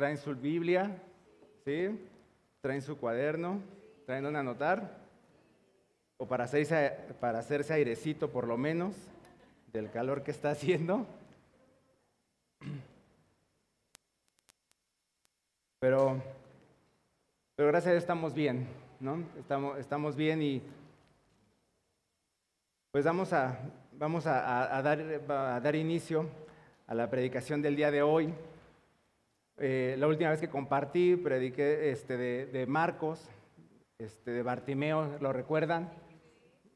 traen su Biblia, ¿sí? Traen su cuaderno, traen donde anotar, o para hacerse, para hacerse airecito por lo menos del calor que está haciendo. Pero, pero gracias a Dios estamos bien, ¿no? Estamos, estamos bien y pues vamos a, vamos a, dar, a dar inicio a la predicación del día de hoy. Eh, la última vez que compartí, prediqué este, de, Marcos, este, de Bartimeo, ¿lo recuerdan?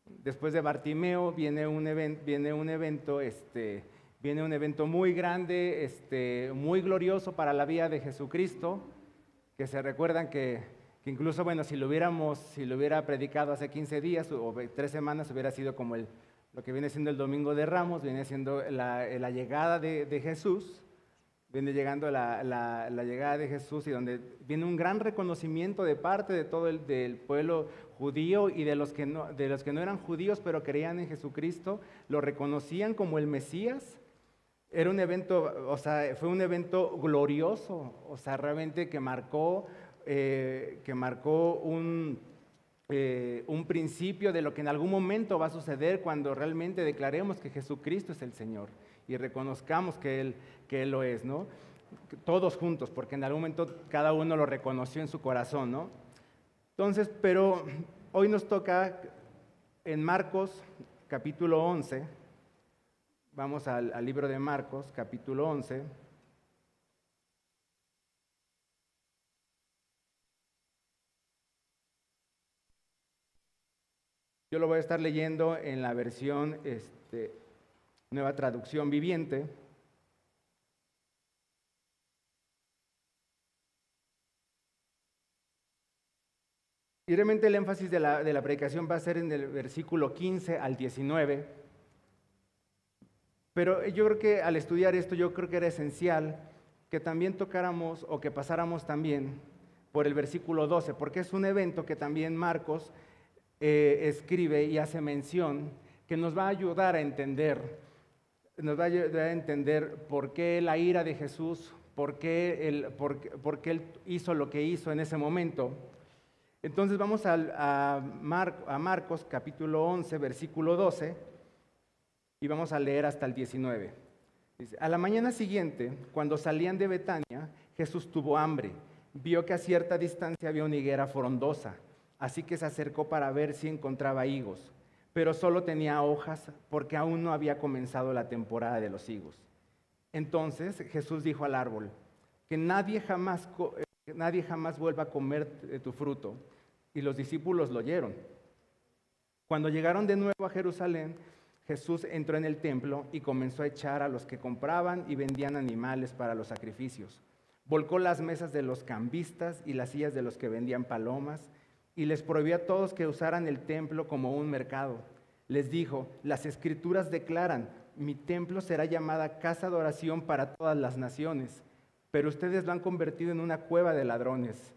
Después de Bartimeo viene un, evento, este, viene un evento muy grande, este, muy glorioso para la vida de Jesucristo, que se recuerdan que, incluso, bueno, si lo hubiéramos, si lo hubiera predicado hace 15 días o tres semanas, hubiera sido como lo que viene siendo el Domingo de Ramos, viene siendo la, llegada de, Jesús, viene llegando la, llegada de Jesús y donde viene un gran reconocimiento de parte de todo el del pueblo judío y de los, que no, de los que no eran judíos pero creían en Jesucristo, lo reconocían como el Mesías. Era un evento, o sea, fue un evento glorioso, o sea, realmente que marcó, eh, que marcó un, eh, un principio de lo que en algún momento va a suceder cuando realmente declaremos que Jesucristo es el Señor y reconozcamos que Él, que lo es, ¿no? Todos juntos, porque en algún momento cada uno lo reconoció en su corazón, ¿no? Entonces, pero hoy nos toca en Marcos capítulo 11, vamos al, al libro de Marcos capítulo 11. Yo lo voy a estar leyendo en la versión este, nueva traducción viviente. Y realmente el énfasis de la, de la predicación va a ser en el versículo 15 al 19. Pero yo creo que al estudiar esto, yo creo que era esencial que también tocáramos o que pasáramos también por el versículo 12, porque es un evento que también Marcos eh, escribe y hace mención que nos va a ayudar a entender, nos va a ayudar a entender por qué la ira de Jesús, por qué, él, él hizo lo que hizo en ese momento. Entonces vamos a, a, a Marcos capítulo 11, versículo 12, y vamos a leer hasta el 19. Dice, a la mañana siguiente, cuando salían de Betania, Jesús tuvo hambre. Vio que a cierta distancia había una higuera frondosa Así que se acercó para ver si encontraba higos, pero solo tenía hojas porque aún no había comenzado la temporada de los higos. Entonces Jesús dijo al árbol, que nadie jamás, nadie jamás vuelva a comer de tu fruto. Y los discípulos lo oyeron. Cuando llegaron de nuevo a Jerusalén, Jesús entró en el templo y comenzó a echar a los que compraban y vendían animales para los sacrificios. Volcó las mesas de los cambistas y las sillas de los que vendían palomas y les prohibió a todos que usaran el templo como un mercado. Les dijo, las escrituras declaran, mi templo será llamada casa de oración para todas las naciones, pero ustedes lo han convertido en una cueva de ladrones.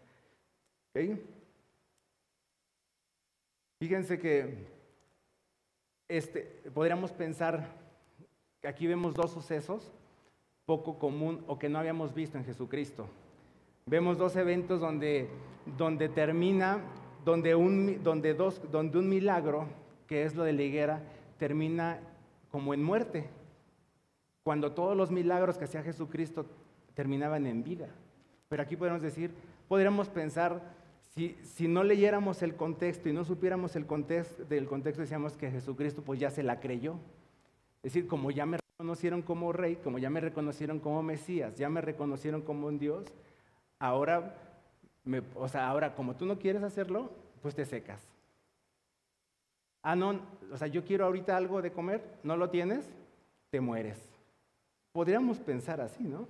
Fíjense que este, podríamos pensar que aquí vemos dos sucesos poco común o que no habíamos visto en Jesucristo. Vemos dos eventos donde, donde termina donde un, donde, dos, donde un milagro, que es lo de la higuera, termina como en muerte, cuando todos los milagros que hacía Jesucristo terminaban en vida. Pero aquí podemos decir, podríamos pensar, si, si, no leyéramos el contexto y no supiéramos el contexto, del contexto, decíamos que Jesucristo pues ya se la creyó. Es decir, como ya me reconocieron como rey, como ya me reconocieron como Mesías, ya me reconocieron como un Dios, ahora o sea, ahora, como tú no quieres hacerlo, pues te secas. Ah, no, o sea, yo quiero ahorita algo de comer, no lo tienes, te mueres. Podríamos pensar así, ¿no?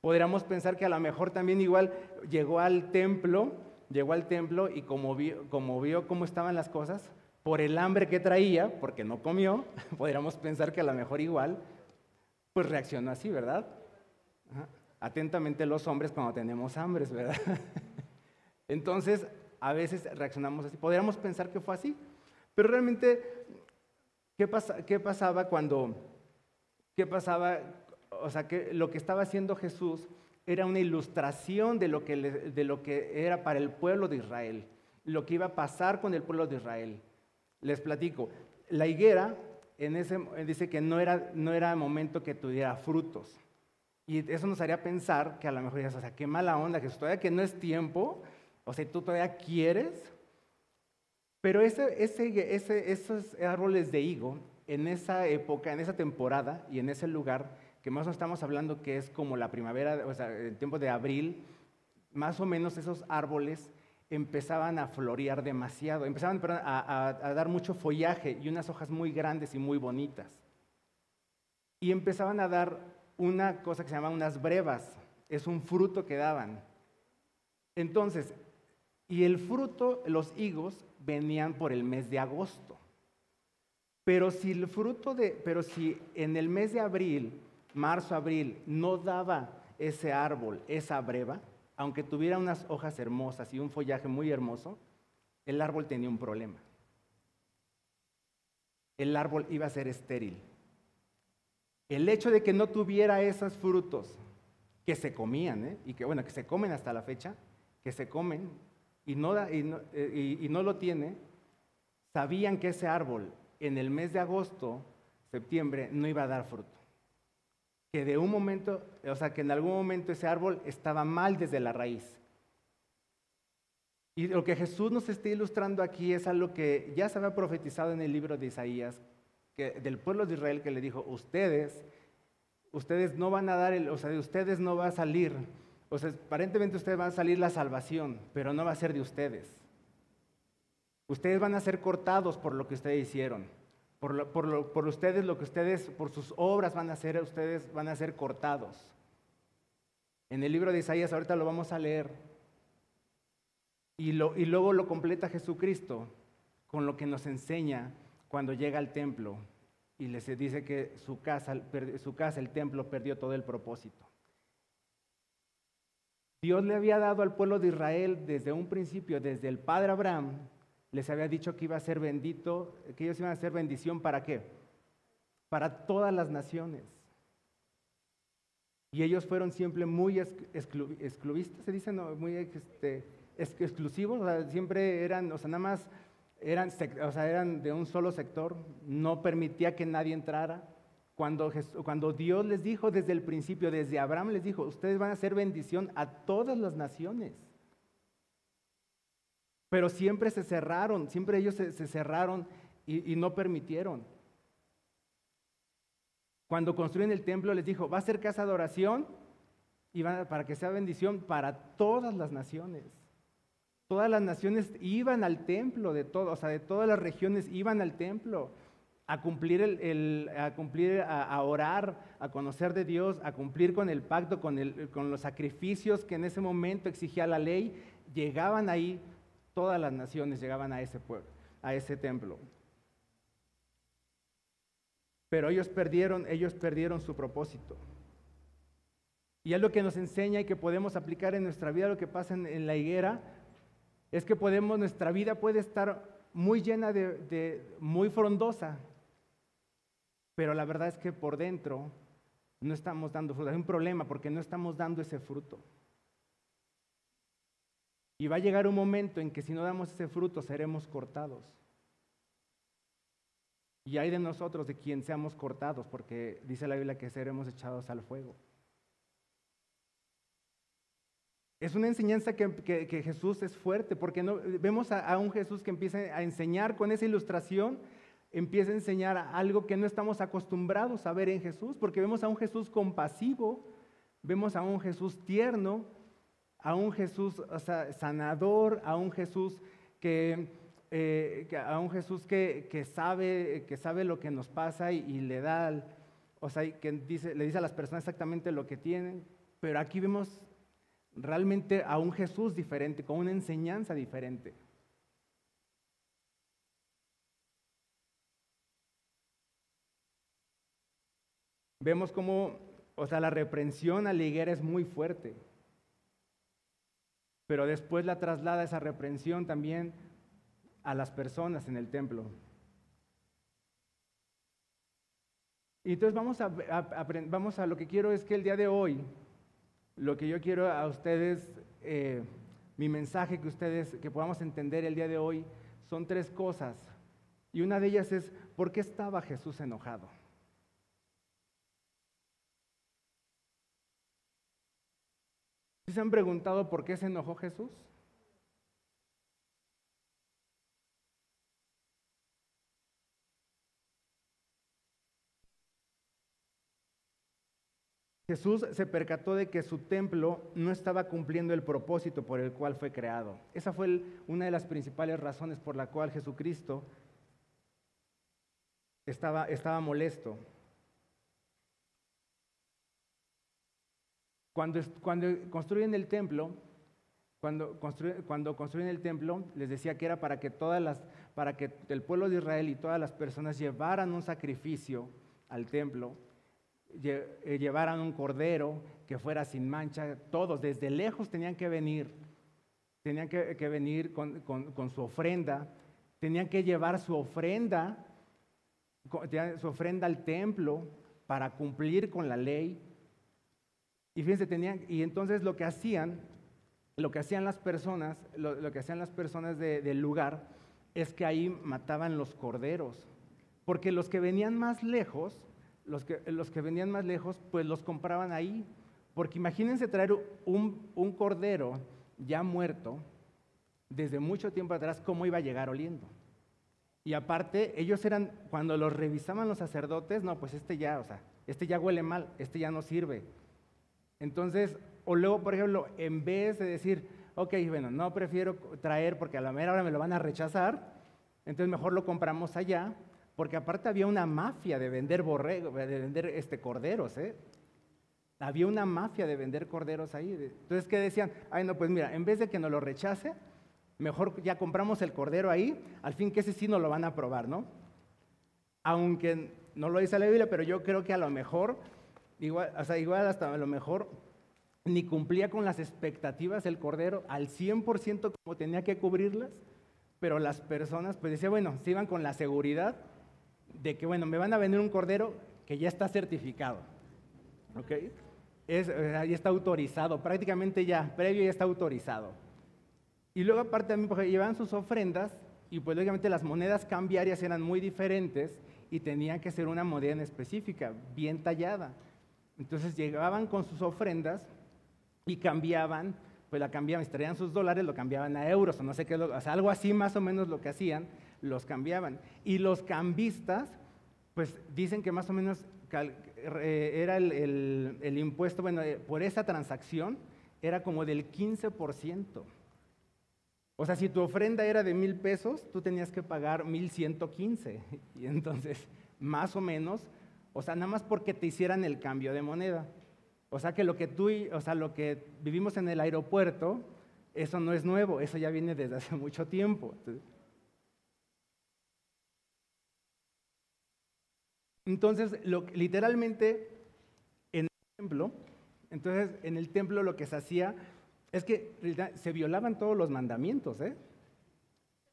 Podríamos pensar que a lo mejor también igual llegó al templo, llegó al templo y como vio, cómo estaban las cosas, por el hambre que traía, porque no comió, podríamos pensar que a lo mejor igual, pues reaccionó así, ¿verdad? Atentamente los hombres cuando tenemos hambre, ¿verdad? Entonces, a veces reaccionamos así. Podríamos pensar que fue así, pero realmente, ¿qué, pasaba cuando, qué pasaba, o sea, que lo que estaba haciendo Jesús era una ilustración de lo, que de lo que era para el pueblo de Israel, lo que iba a pasar con el pueblo de Israel. Les platico, la higuera en ese, dice que no era, no era momento que tuviera frutos. Y eso nos haría pensar que a lo mejor dices, o sea, qué mala onda, que todavía que no es tiempo, o sea, tú todavía quieres. Pero ese, ese, ese, esos árboles de higo, en esa época, en esa temporada y en ese lugar, que más o menos estamos hablando que es como la primavera, o sea, el tiempo de abril, más o menos esos árboles empezaban a florear demasiado, empezaban a, a, dar mucho follaje y unas hojas muy grandes y muy bonitas. Y empezaban a dar una cosa que se llama unas brevas, es un fruto que daban. Entonces, y el fruto, los higos, venían por el mes de agosto. Pero si el fruto de, pero si en el mes de abril, marzo, abril, no daba ese árbol, esa breva, aunque tuviera unas hojas hermosas y un follaje muy hermoso, el árbol tenía un problema. El árbol iba a ser estéril. El hecho de que no tuviera esos frutos que se comían, ¿eh? y que bueno, que se comen hasta la fecha, que se comen y no, eh, y no lo tiene, sabían que ese árbol en el mes de agosto, septiembre, no iba a dar fruto. Que de un momento, o sea, que en algún momento ese árbol estaba mal desde la raíz. Y lo que Jesús nos está ilustrando aquí es algo que ya se había profetizado en el libro de Isaías, del pueblo de Israel que le dijo, ustedes, ustedes no van a dar, el, o sea, de ustedes no va a salir, o sea, aparentemente ustedes van a salir la salvación, pero no va a ser de ustedes. Ustedes van a ser cortados por lo que ustedes hicieron. Por, por, por ustedes, lo que ustedes, por sus obras van a ser, ustedes van a ser cortados. En el libro de Isaías, ahorita lo vamos a leer. Y, lo, y luego lo completa Jesucristo con lo que nos enseña cuando llega al templo y les dice que su casa, su casa, el templo, perdió todo el propósito. Dios le había dado al pueblo de Israel desde un principio, desde el padre Abraham, les había dicho que iba a ser bendito, que ellos iban a ser bendición para qué? Para todas las naciones. Y ellos fueron siempre muy excluvistas, se dice, no, muy este, exclusivos, siempre eran, o sea, nada más eran, o sea, eran de un solo sector, no permitía que nadie entrara. Cuando, cuando Dios les dijo desde el principio, desde Abraham les dijo, ustedes van a ser bendición a todas las naciones. Pero siempre se cerraron, siempre ellos se, cerraron y, no permitieron. Cuando construyen el templo les dijo, va a ser casa de oración y para que sea bendición para todas las naciones. Todas las naciones iban al templo, de todo, o sea, de todas las regiones iban al templo a cumplir, el, a, cumplir a, orar, a conocer de Dios, a cumplir con el pacto, con, el, con los sacrificios que en ese momento exigía la ley. Llegaban ahí, todas las naciones llegaban a ese pueblo, a ese templo. Pero ellos perdieron, ellos perdieron su propósito. Y es lo que nos enseña y que podemos aplicar en nuestra vida, lo que pasa en la higuera, es que podemos, nuestra vida puede estar muy llena de, muy frondosa, pero la verdad es que por dentro no estamos dando fruto. Hay un problema porque no estamos dando ese fruto. Y va a llegar un momento en que si no damos ese fruto seremos cortados. Y hay de nosotros de quien seamos cortados, porque dice la Biblia que seremos echados al fuego. Es una enseñanza que, Jesús es fuerte, porque no, vemos a, un Jesús que empieza a enseñar con esa ilustración, empieza a enseñar algo que no estamos acostumbrados a ver en Jesús, porque vemos a un Jesús compasivo, vemos a un Jesús tierno, a un Jesús sanador, a un Jesús que, eh, a un Jesús que, sabe, que sabe lo que nos pasa y, le da, o sea, que dice, le dice a las personas exactamente lo que tienen, pero aquí vemos realmente a un Jesús diferente, con una enseñanza diferente. Vemos cómo, o sea, la reprensión a la higuera es muy fuerte, pero después la traslada esa reprensión también a las personas en el templo. Y entonces vamos a, vamos a lo que quiero es que el día de hoy lo que yo quiero a ustedes, eh, mi mensaje que ustedes, que podamos entender el día de hoy, son tres cosas. Y una de ellas es, ¿por qué estaba Jesús enojado? Se han preguntado por qué se enojó Jesús? Jesús se percató de que su templo no estaba cumpliendo el propósito por el cual fue creado. Esa fue una de las principales razones por la cual Jesucristo estaba, estaba molesto. Cuando, construyen el templo, cuando, construyen el templo, les decía que era para que todas para que el pueblo de Israel y todas las personas llevaran un sacrificio al templo, eh, llevaran un cordero que fuera sin mancha, todos desde lejos tenían que venir, tenían que, venir con, con, su ofrenda, tenían que llevar su ofrenda, su ofrenda al templo para cumplir con la ley. Y fíjense, tenían, y entonces lo que hacían, lo que hacían las personas, lo, que hacían las personas del lugar, es que ahí mataban los corderos. Porque los que venían más lejos, los que, los que venían más lejos, pues los compraban ahí. Porque imagínense traer un, un cordero ya muerto, desde mucho tiempo atrás, cómo iba a llegar oliendo. Y aparte, ellos eran, cuando los revisaban los sacerdotes, no, pues este ya, o sea, este ya huele mal, este ya no sirve. Entonces, o luego, por ejemplo, en vez de decir, ok, bueno, no prefiero traer porque a la mera hora me lo van a rechazar, entonces mejor lo compramos allá, porque aparte había una mafia de vender borregos, de vender este, corderos, ¿eh? Había una mafia de vender corderos ahí. Entonces, ¿qué decían? Ay, no, pues mira, en vez de que nos lo rechace, mejor ya compramos el cordero ahí, al fin que ese sí nos lo van a probar, ¿no? Aunque no lo dice la Biblia, pero yo creo que a lo mejor Igual, o sea, igual hasta a lo mejor ni cumplía con las expectativas el Cordero al 100% como tenía que cubrirlas, pero las personas, pues decía, bueno, se iban con la seguridad de que, bueno, me van a vender un Cordero que ya está certificado, ¿ok? Es, ya está autorizado, prácticamente ya, previo ya está autorizado. Y luego aparte también, porque llevaban sus ofrendas y pues lógicamente las monedas cambiarias eran muy diferentes y tenían que ser una moneda en específica, bien tallada. Entonces llegaban con sus ofrendas y cambiaban, pues la cambiaban, traían sus dólares, lo cambiaban a euros, o no sé qué, o sea, algo así más o menos lo que hacían, los cambiaban. Y los cambistas, pues dicen que más o menos eh, era el, impuesto, bueno, eh, por esa transacción era como del 15%. O sea, si tu ofrenda era de mil pesos, tú tenías que pagar mil ciento quince. Y entonces, más o menos, o sea, nada más porque te hicieran el cambio de moneda. O sea, que lo que tú, o sea, lo que vivimos en el aeropuerto, eso no es nuevo, eso ya viene desde hace mucho tiempo. Entonces, literalmente, en el templo, entonces, en el templo lo que se hacía es que se violaban todos los mandamientos, ¿eh?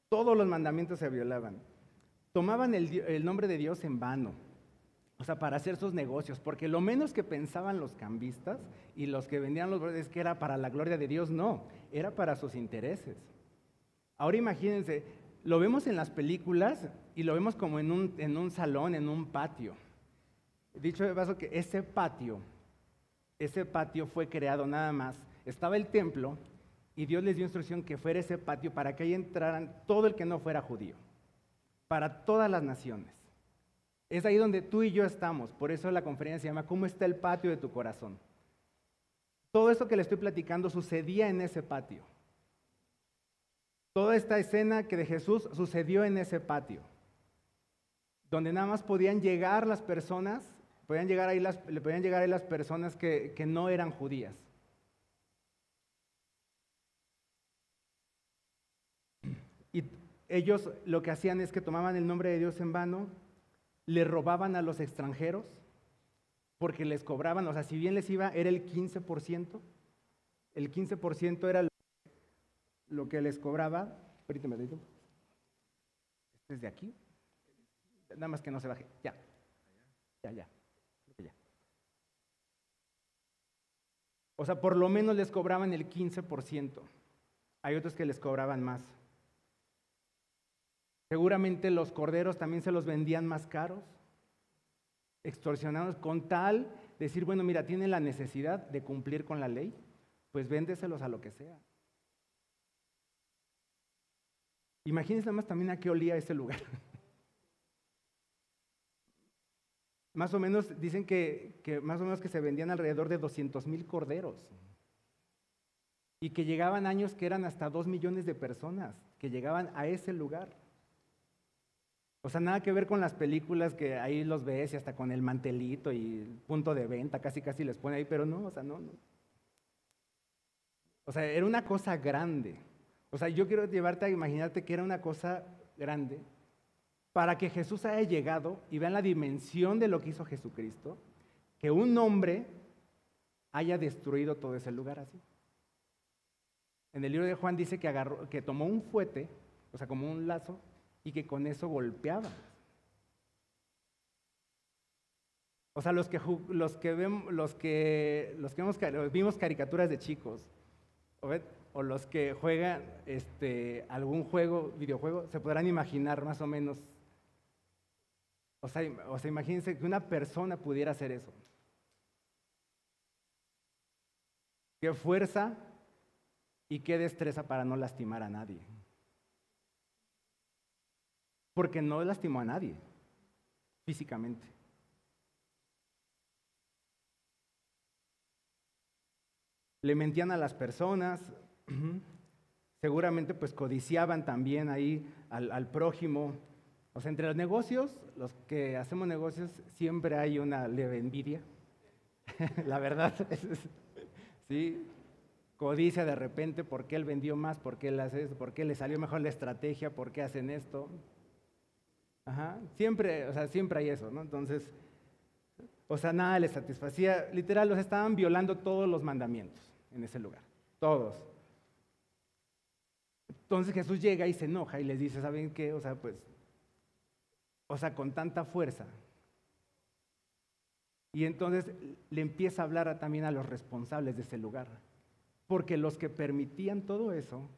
Todos los mandamientos se violaban. Tomaban el nombre de Dios en vano. O sea, para hacer sus negocios, porque lo menos que pensaban los cambistas y los que vendían los es que era para la gloria de Dios, no, era para sus intereses. Ahora imagínense, lo vemos en las películas y lo vemos como en un, en un salón, en un patio. Dicho de paso que ese patio, ese patio fue creado nada más, estaba el templo y Dios les dio instrucción que fuera ese patio para que ahí entraran todo el que no fuera judío, para todas las naciones. Es ahí donde tú y yo estamos. Por eso la conferencia se llama ¿Cómo está el patio de tu corazón? Todo esto que le estoy platicando sucedía en ese patio. Toda esta escena que de Jesús sucedió en ese patio, donde nada más podían llegar las personas, podían llegar ahí las, podían llegar ahí las personas que, que no eran judías. Y ellos lo que hacían es que tomaban el nombre de Dios en vano le robaban a los extranjeros porque les cobraban, o sea, si bien les iba, era el 15%, el 15% era lo que les cobraba, ahorita me digo, desde aquí, nada más que no se baje, ya, ya, ya. O sea, por lo menos les cobraban el 15%. Hay otros que les cobraban más. Seguramente los corderos también se los vendían más caros, extorsionados con tal de decir, bueno, mira, tienen la necesidad de cumplir con la ley, pues véndeselos a lo que sea. Imagínense nada más también a qué olía ese lugar. más o menos dicen que, más o menos que se vendían alrededor de 200 mil corderos y que llegaban años que eran hasta dos millones de personas que llegaban a ese lugar. O sea, nada que ver con las películas que ahí los ves y hasta con el mantelito y el punto de venta, casi casi les pone ahí, pero no, o sea, no, no. O sea, era una cosa grande. O sea, yo quiero llevarte a imaginarte que era una cosa grande para que Jesús haya llegado y vean la dimensión de lo que hizo Jesucristo, que un hombre haya destruido todo ese lugar así. En el libro de Juan dice que, agarró, que tomó un fuete, o sea, como un lazo, y que con eso golpeaba. O sea, los que, los que, vemos, los que, los que vimos, caricaturas de chicos, o, los que juegan este, algún juego, videojuego, se podrán imaginar más o menos. O sea, o sea, imagínense que una persona pudiera hacer eso. Qué fuerza y qué destreza para no lastimar a nadie porque no lastimó a nadie físicamente. Le mentían a las personas, seguramente pues codiciaban también ahí al, prójimo. O sea, entre los negocios, los que hacemos negocios, siempre hay una leve envidia. La verdad, sí, codicia de repente, ¿por qué él vendió más? ¿Por qué él hace eso? ¿Por qué le salió mejor la estrategia? ¿Por qué hacen esto? Ajá, siempre, o sea, siempre hay eso, ¿no? Entonces, o sea, nada les satisfacía. Literal, los estaban violando todos los mandamientos en ese lugar, todos. Entonces Jesús llega y se enoja y les dice, ¿saben qué? O sea, pues, o sea, con tanta fuerza. Y entonces le empieza a hablar también a los responsables de ese lugar, porque los que permitían todo eso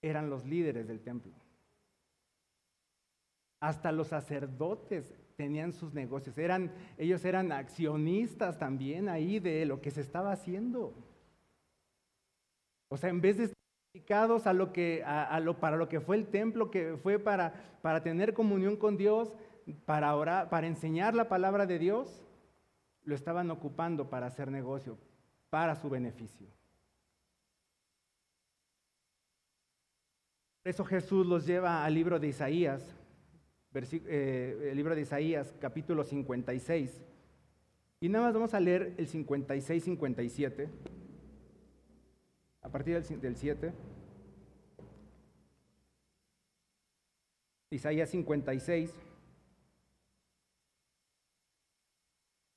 eran los líderes del templo. Hasta los sacerdotes tenían sus negocios, eran, ellos eran accionistas también ahí de lo que se estaba haciendo. O sea, en vez de estar dedicados a lo que, a, lo, para lo que fue el templo, que fue para, para tener comunión con Dios, para orar, para enseñar la palabra de Dios, lo estaban ocupando para hacer negocio, para su beneficio. Por eso Jesús los lleva al libro de Isaías, eh, el libro de Isaías, capítulo 56. Y nada más vamos a leer el 56-57, a partir del, 7. Isaías 56.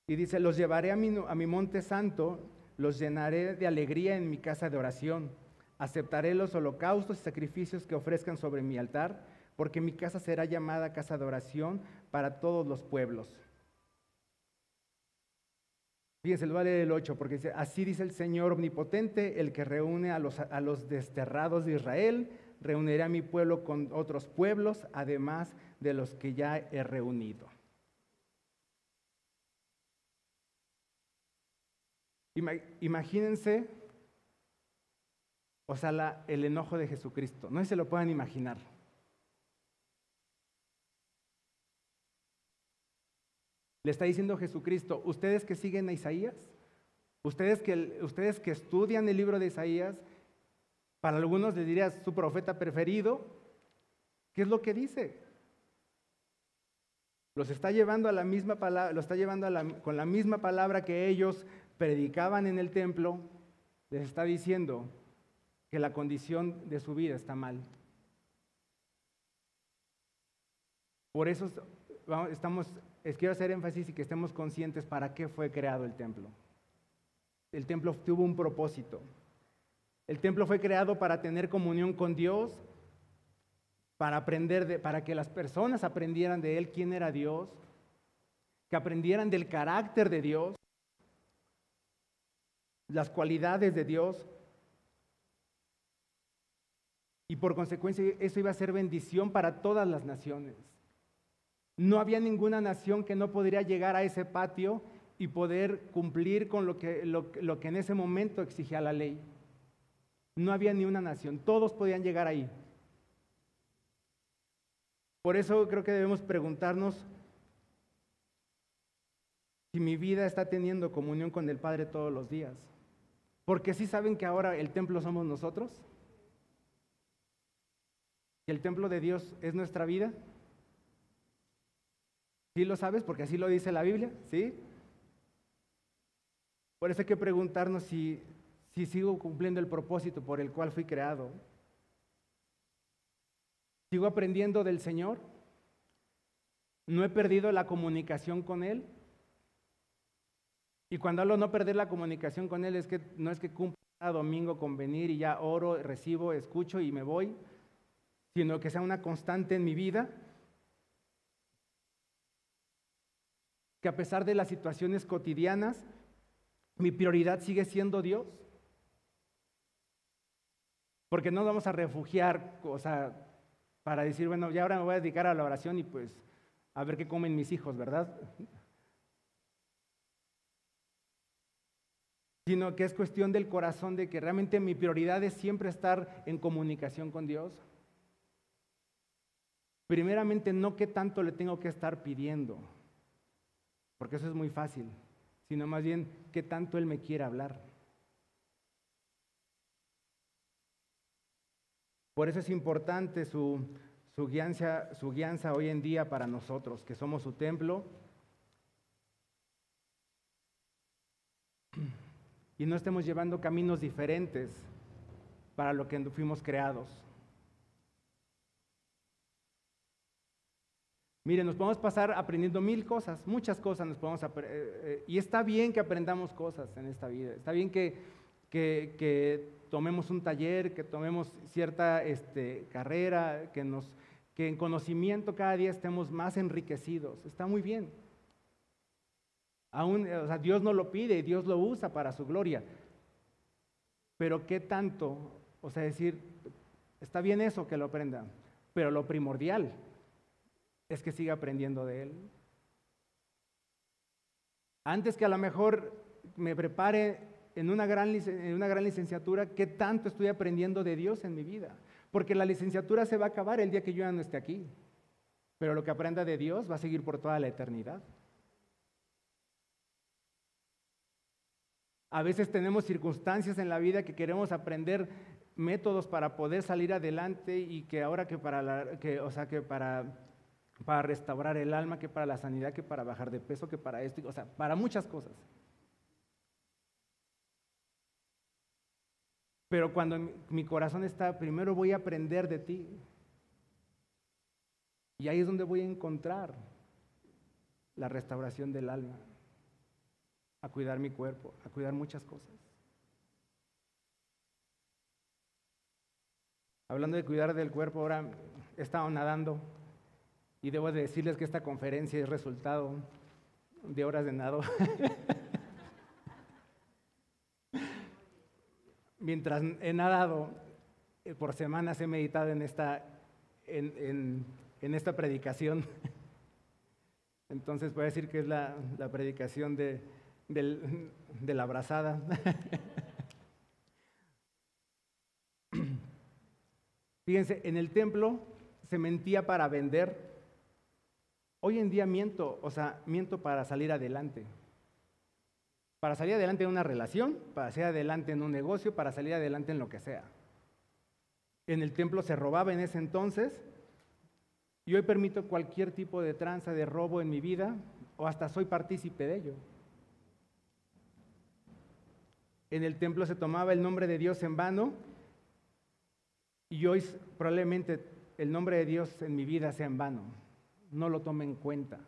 Y dice, los llevaré a mi, a mi monte santo, los llenaré de alegría en mi casa de oración, aceptaré los holocaustos y sacrificios que ofrezcan sobre mi altar porque mi casa será llamada casa de oración para todos los pueblos. Fíjense, lo va a leer el 8, porque dice, así dice el Señor omnipotente, el que reúne a los, desterrados de Israel, reuniré a mi pueblo con otros pueblos, además de los que ya he reunido. Imagínense, o sea, el enojo de Jesucristo, no se lo puedan imaginar. Le está diciendo Jesucristo, ustedes que siguen a Isaías, ustedes que, ustedes que estudian el libro de Isaías, para algunos les dirías su profeta preferido, ¿qué es lo que dice? Los está llevando a la misma palabra, lo está llevando con la misma palabra que ellos predicaban en el templo, les está diciendo que la condición de su vida está mal. Por eso estamos quiero hacer énfasis y que estemos conscientes para qué fue creado el templo. El templo tuvo un propósito. El templo fue creado para tener comunión con Dios, para aprender de, para que las personas aprendieran de él quién era Dios, que aprendieran del carácter de Dios, las cualidades de Dios. Y por consecuencia eso iba a ser bendición para todas las naciones. No había ninguna nación que no podría llegar a ese patio y poder cumplir con lo que, lo, que en ese momento exigía la ley. No había ni una nación, todos podían llegar ahí. Por eso creo que debemos preguntarnos si mi vida está teniendo comunión con el Padre todos los días. Porque sí saben que ahora el templo somos nosotros. Y el templo de Dios es nuestra vida. ¿Sí lo sabes? Porque así lo dice la Biblia, ¿sí? Por eso hay que preguntarnos si, si sigo cumpliendo el propósito por el cual fui creado. ¿Sigo aprendiendo del Señor? ¿No he perdido la comunicación con Él? Y cuando hablo no perder la comunicación con Él, es que no es que cumpla domingo con venir y ya oro, recibo, escucho y me voy, sino que sea una constante en mi vida. Que a pesar de las situaciones cotidianas, mi prioridad sigue siendo Dios. Porque no vamos a refugiar, o sea, para decir, bueno, ya ahora me voy a dedicar a la oración y pues a ver qué comen mis hijos, ¿verdad? sino que es cuestión del corazón de que realmente mi prioridad es siempre estar en comunicación con Dios. Primeramente, no qué tanto le tengo que estar pidiendo, porque eso es muy fácil, sino más bien qué tanto Él me quiere hablar. Por eso es importante su, su, su guianza hoy en día para nosotros, que somos su templo y no estemos llevando caminos diferentes para lo que fuimos creados. Miren, nos podemos pasar aprendiendo mil cosas, muchas cosas nos podemos aprender. Eh, eh, y está bien que aprendamos cosas en esta vida. Está bien que, que, tomemos un taller, que tomemos cierta este, carrera, que, nos, que en conocimiento cada día estemos más enriquecidos. Está muy bien. Aún, Dios no lo pide Dios lo usa para su gloria. Pero qué tanto, o sea, decir, está bien eso que lo aprenda, pero lo primordial es que siga aprendiendo de Él. Antes que a lo mejor me prepare en una gran, en una gran licenciatura, ¿qué tanto estoy aprendiendo de Dios en mi vida? Porque la licenciatura se va a acabar el día que yo ya no esté aquí. Pero lo que aprenda de Dios va a seguir por toda la eternidad. A veces tenemos circunstancias en la vida que queremos aprender métodos para poder salir adelante y que ahora que para, la, que, o sea, que para, para restaurar el alma, que para la sanidad, que para bajar de peso, que para esto, o sea, para muchas cosas. Pero cuando mi corazón está, primero voy a aprender de ti. Y ahí es donde voy a encontrar la restauración del alma a cuidar mi cuerpo, a cuidar muchas cosas. Hablando de cuidar del cuerpo, ahora he estado nadando y debo de decirles que esta conferencia es resultado de horas de nado. Mientras he nadado, eh, por semanas he meditado en esta, en, esta predicación. Entonces a decir que es la predicación de, de la abrazada. Fíjense, en el templo se mentía para vender. Hoy en día miento, o sea, miento para salir adelante. Para salir adelante en una relación, para salir adelante en un negocio, para salir adelante en lo que sea. En el templo se robaba en ese entonces y hoy permito cualquier tipo de tranza, de robo en mi vida o hasta soy partícipe de ello. en el templo se tomaba el nombre de Dios en vano y hoy probablemente el nombre de Dios en mi vida sea en vano no lo tome en cuenta.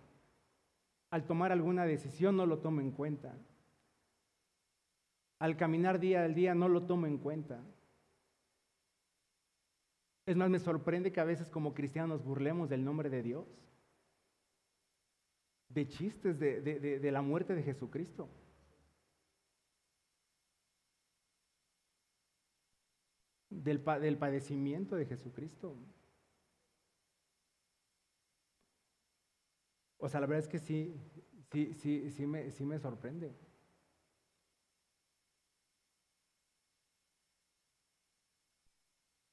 Al tomar alguna decisión, no lo tome en cuenta. Al caminar día al día, no lo tome en cuenta. Es más, me sorprende que a veces como cristianos burlemos del nombre de Dios, de chistes de, de, la muerte de Jesucristo. Del, del, padecimiento de Jesucristo. O sea, la verdad es que sí, sí, sí, sí me, sí me sorprende.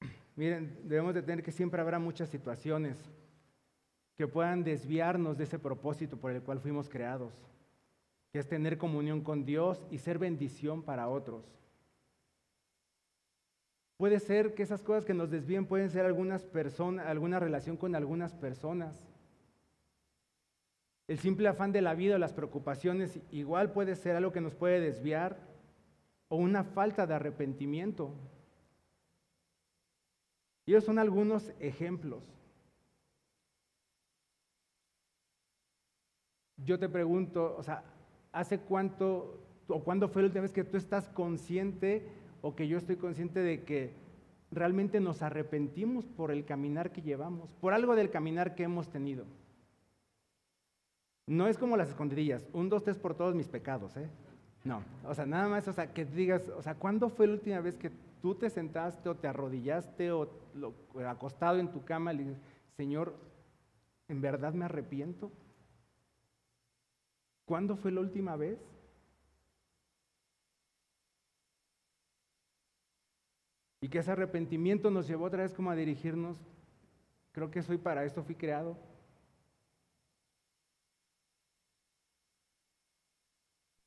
Miren, debemos de tener que siempre habrá muchas situaciones que puedan desviarnos de ese propósito por el cual fuimos creados, que es tener comunión con Dios y ser bendición para otros. Puede ser que esas cosas que nos desvíen pueden ser algunas personas, alguna relación con algunas personas. El simple afán de la vida o las preocupaciones igual puede ser algo que nos puede desviar o una falta de arrepentimiento. Y ellos son algunos ejemplos. Yo te pregunto, o sea, ¿hace cuánto o cuándo fue la última vez que tú estás consciente o que yo estoy consciente de que realmente nos arrepentimos por el caminar que llevamos, por algo del caminar que hemos tenido? No es como las escondidillas, un, dos, tres por todos mis pecados, ¿eh? No, o sea, nada más, o sea, que digas, o sea, ¿cuándo fue la última vez que tú te sentaste o te arrodillaste o acostado en tu cama y dices, Señor, ¿en verdad me arrepiento? ¿Cuándo fue la última vez? Y que ese arrepentimiento nos llevó otra vez como a dirigirnos, creo que soy para esto fui creado.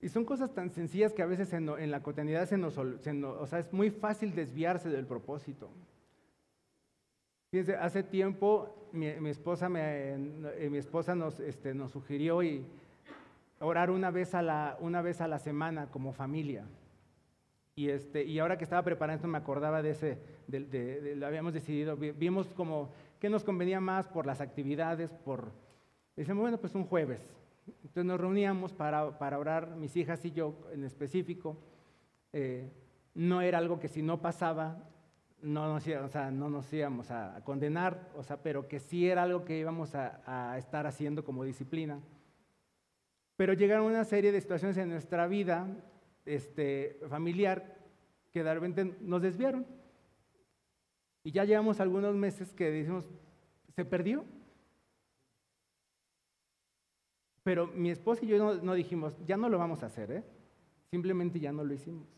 Y son cosas tan sencillas que a veces en, la cotidianidad se nos, o sea, es muy fácil desviarse del propósito. Fíjense, hace tiempo mi, esposa, eh, mi esposa nos, este, nos sugirió y orar una vez, a la, una vez a la semana como familia. Y, este, y ahora que estaba preparando me acordaba de ese, lo habíamos decidido, vimos como qué nos convenía más por las actividades, por, decimos, bueno, pues un jueves, entonces nos reuníamos para, orar, mis hijas y yo en específico. Eh, no era algo que si no pasaba, no nos, íbamos a, condenar, o sea, pero que sí era algo que íbamos a, a, estar haciendo como disciplina. Pero llegaron una serie de situaciones en nuestra vida este, familiar que de repente nos desviaron. Y ya llevamos algunos meses que decimos, se perdió. Pero mi esposa y yo no, dijimos, ya no lo vamos a hacer, ¿eh? Simplemente ya no lo hicimos.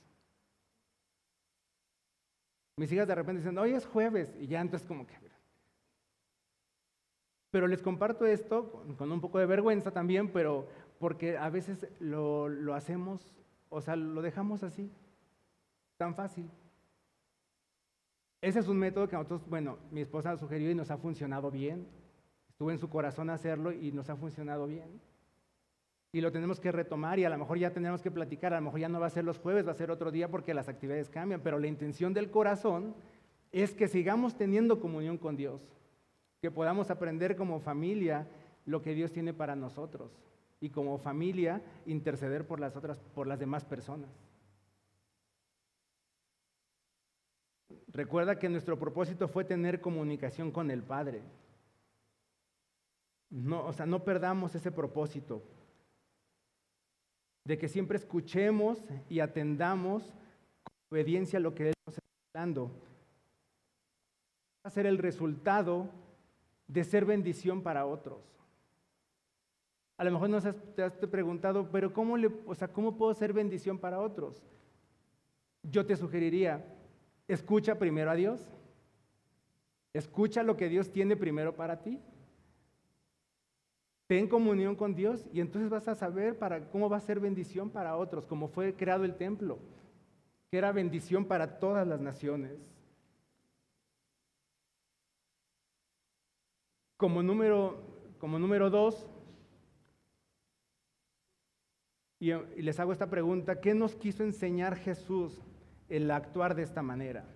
Mis hijas de repente dicen, hoy es jueves, y ya entonces como que... Pero les comparto esto con, un poco de vergüenza también, pero porque a veces lo, hacemos, o sea, lo dejamos así, tan fácil. Ese es un método que nosotros, bueno, mi esposa sugirió y nos ha funcionado bien. Estuvo en su corazón hacerlo y nos ha funcionado bien y lo tenemos que retomar y a lo mejor ya tenemos que platicar, a lo mejor ya no va a ser los jueves, va a ser otro día porque las actividades cambian, pero la intención del corazón es que sigamos teniendo comunión con Dios, que podamos aprender como familia lo que Dios tiene para nosotros y como familia interceder por las otras por las demás personas. Recuerda que nuestro propósito fue tener comunicación con el Padre. No, o sea, no perdamos ese propósito de que siempre escuchemos y atendamos con obediencia a lo que Él nos está hablando. Va a ser el resultado de ser bendición para otros. A lo mejor nos has, te has preguntado, pero ¿cómo, le, o sea, ¿cómo puedo ser bendición para otros? Yo te sugeriría, escucha primero a Dios. Escucha lo que Dios tiene primero para ti. Ten comunión con Dios y entonces vas a saber para cómo va a ser bendición para otros, como fue creado el templo, que era bendición para todas las naciones. Como número, como número dos, y, les hago esta pregunta, ¿qué nos quiso enseñar Jesús el actuar de esta manera?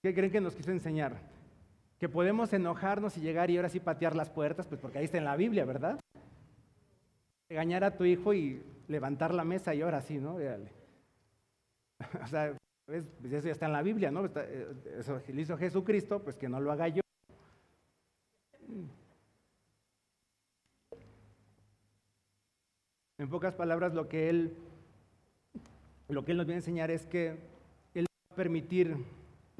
¿Qué creen que nos quiso enseñar? Que podemos enojarnos y llegar y ahora sí patear las puertas, pues porque ahí está en la Biblia, ¿verdad? Regañar a tu hijo y levantar la mesa y ahora sí, ¿no? o sea, pues eso ya está en la Biblia, ¿no? Eh, eso lo hizo Jesucristo, pues que no lo haga yo. En pocas palabras, lo que él, lo que él nos viene a enseñar es que él permitir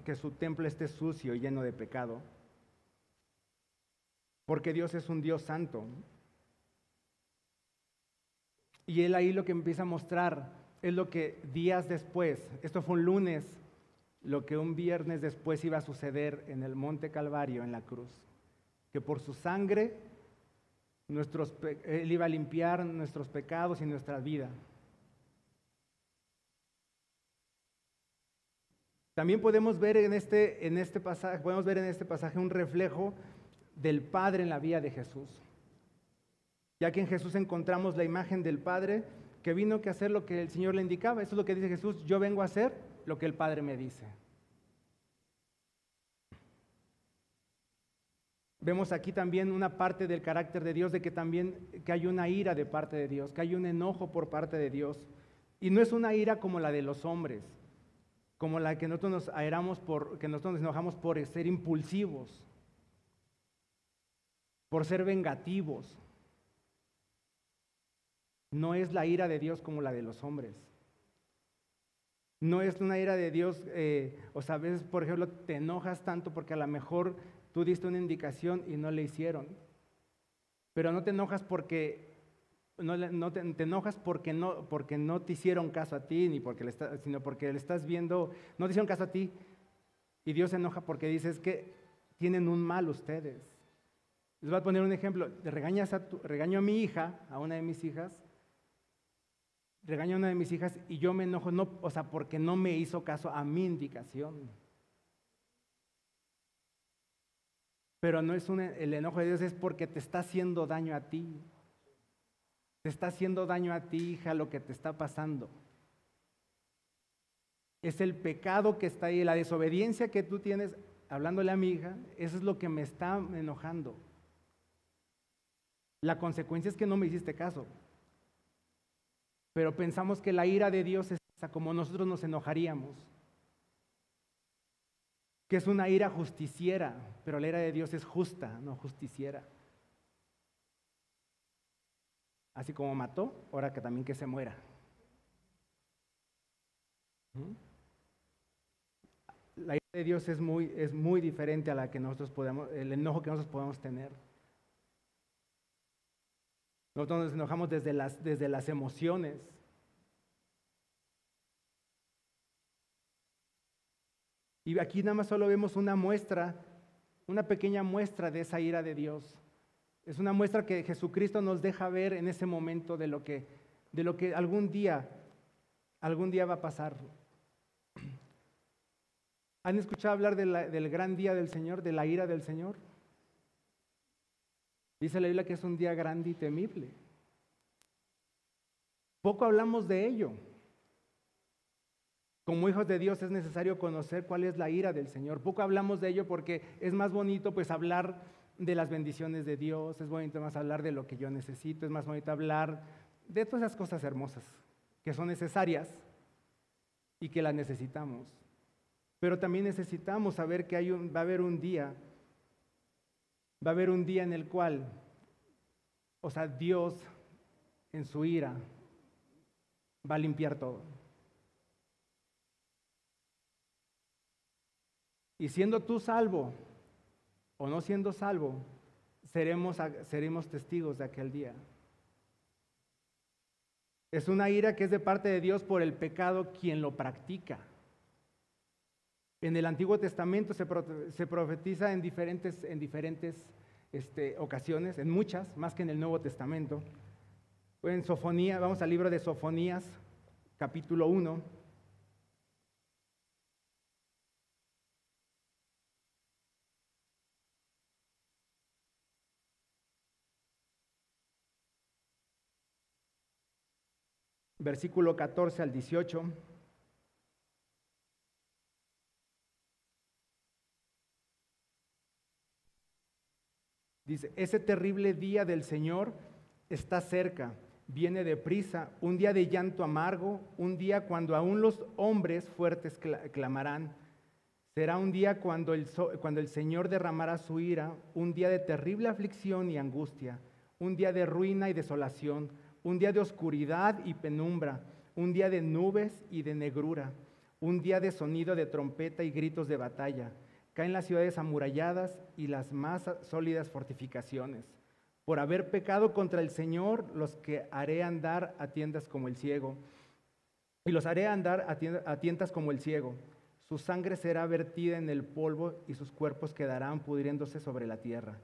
que su templo esté sucio y lleno de pecado. Porque Dios es un Dios santo. Y él ahí lo que empieza a mostrar es lo que días después, esto fue un lunes, lo que un viernes después iba a suceder en el Monte Calvario, en la cruz. Que por su sangre nuestros, Él iba a limpiar nuestros pecados y nuestra vida. También podemos ver en este, en este pasaje, podemos ver en este pasaje un reflejo del Padre en la vida de Jesús. Ya que en Jesús encontramos la imagen del Padre que vino a hacer lo que el Señor le indicaba. Eso es lo que dice Jesús, yo vengo a hacer lo que el Padre me dice. Vemos aquí también una parte del carácter de Dios, de que también que hay una ira de parte de Dios, que hay un enojo por parte de Dios. Y no es una ira como la de los hombres, como la que nosotros nos airamos por, que nosotros nos enojamos por ser impulsivos, por ser vengativos. No es la ira de Dios como la de los hombres. No es una ira de Dios, eh, o sea, a veces, por ejemplo, te enojas tanto porque a lo mejor tú diste una indicación y no le hicieron. Pero no te enojas porque no, te, enojas porque no, porque no te hicieron caso a ti, ni porque le sino porque le estás viendo, no te hicieron caso a ti. Y Dios se enoja porque dices que tienen un mal ustedes. Les voy a poner un ejemplo. Regañas a tu, regaño a mi hija, a una de mis hijas, regaño a una de mis hijas y yo me enojo, no, o sea, porque no me hizo caso a mi indicación. Pero no es el enojo de Dios, es porque te está haciendo daño a ti. Te está haciendo daño a ti, hija, lo que te está pasando. Es el pecado que está ahí, la desobediencia que tú tienes, hablándole a mi hija, eso es lo que me está enojando. La consecuencia es que no me hiciste caso. Pero pensamos que la ira de Dios es como nosotros nos enojaríamos. Que es una ira justiciera, pero la ira de Dios es justa, no justiciera. Así como mató, ahora que también que se muera. La ira de Dios es muy, es muy diferente a la que nosotros podemos, el enojo que nosotros podemos tener. Nosotros nos enojamos desde las, desde las emociones. Y aquí nada más solo vemos una muestra, una pequeña muestra de esa ira de Dios. Es una muestra que Jesucristo nos deja ver en ese momento de lo que, de lo que algún día, algún día va a pasar. ¿Han escuchado hablar del gran día del Señor, de la ira del Señor? Dice la Biblia que es un día grande y temible. Poco hablamos de ello. Como hijos de Dios es necesario conocer cuál es la ira del Señor. Poco hablamos de ello porque es más bonito pues hablar de las bendiciones de Dios, es bonito más hablar de lo que yo necesito, es más bonito hablar de todas esas cosas hermosas que son necesarias y que las necesitamos. Pero también necesitamos saber que hay va a haber un día va a haber un día en el cual, o sea, Dios en su ira va a limpiar todo. Y siendo tú salvo o no siendo salvo, seremos, seremos testigos de aquel día. Es una ira que es de parte de Dios por el pecado quien lo practica. En el Antiguo Testamento se, profetiza en diferentes, en diferentes este, ocasiones, en muchas, más que en el Nuevo Testamento. En Sofonía, vamos al libro de Sofonías, capítulo 1. Versículo 14 al 18. Dice, ese terrible día del Señor está cerca, viene deprisa, un día de llanto amargo, un día cuando aún los hombres fuertes clamarán. Será un día cuando el, cuando el Señor derramará su ira, un día de terrible aflicción y angustia, un día de ruina y desolación, un día de oscuridad y penumbra, un día de nubes y de negrura, un día de sonido de trompeta y gritos de batalla. Caen las ciudades amuralladas y las más sólidas fortificaciones. Por haber pecado contra el Señor, los que haré andar a tiendas como el ciego. Y los haré andar a tiendas como el ciego. Su sangre será vertida en el polvo y sus cuerpos quedarán pudriéndose sobre la tierra.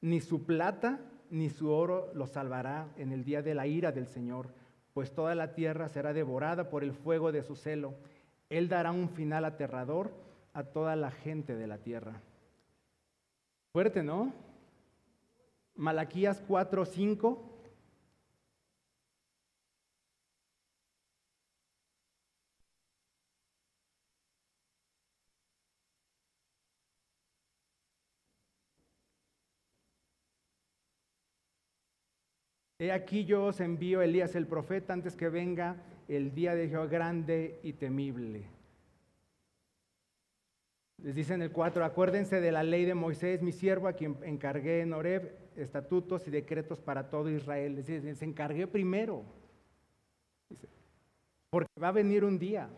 Ni su plata ni su oro los salvará en el día de la ira del Señor, pues toda la tierra será devorada por el fuego de su celo. Él dará un final aterrador a toda la gente de la tierra. Fuerte, ¿no? Malaquías 4, 5. He aquí yo os envío Elías el profeta antes que venga el día de Jehová grande y temible. Les dice en el 4, acuérdense de la ley de Moisés, mi siervo, a quien encargué en Oreb estatutos y decretos para todo Israel. Les dice, se encargué primero. porque va a venir un día.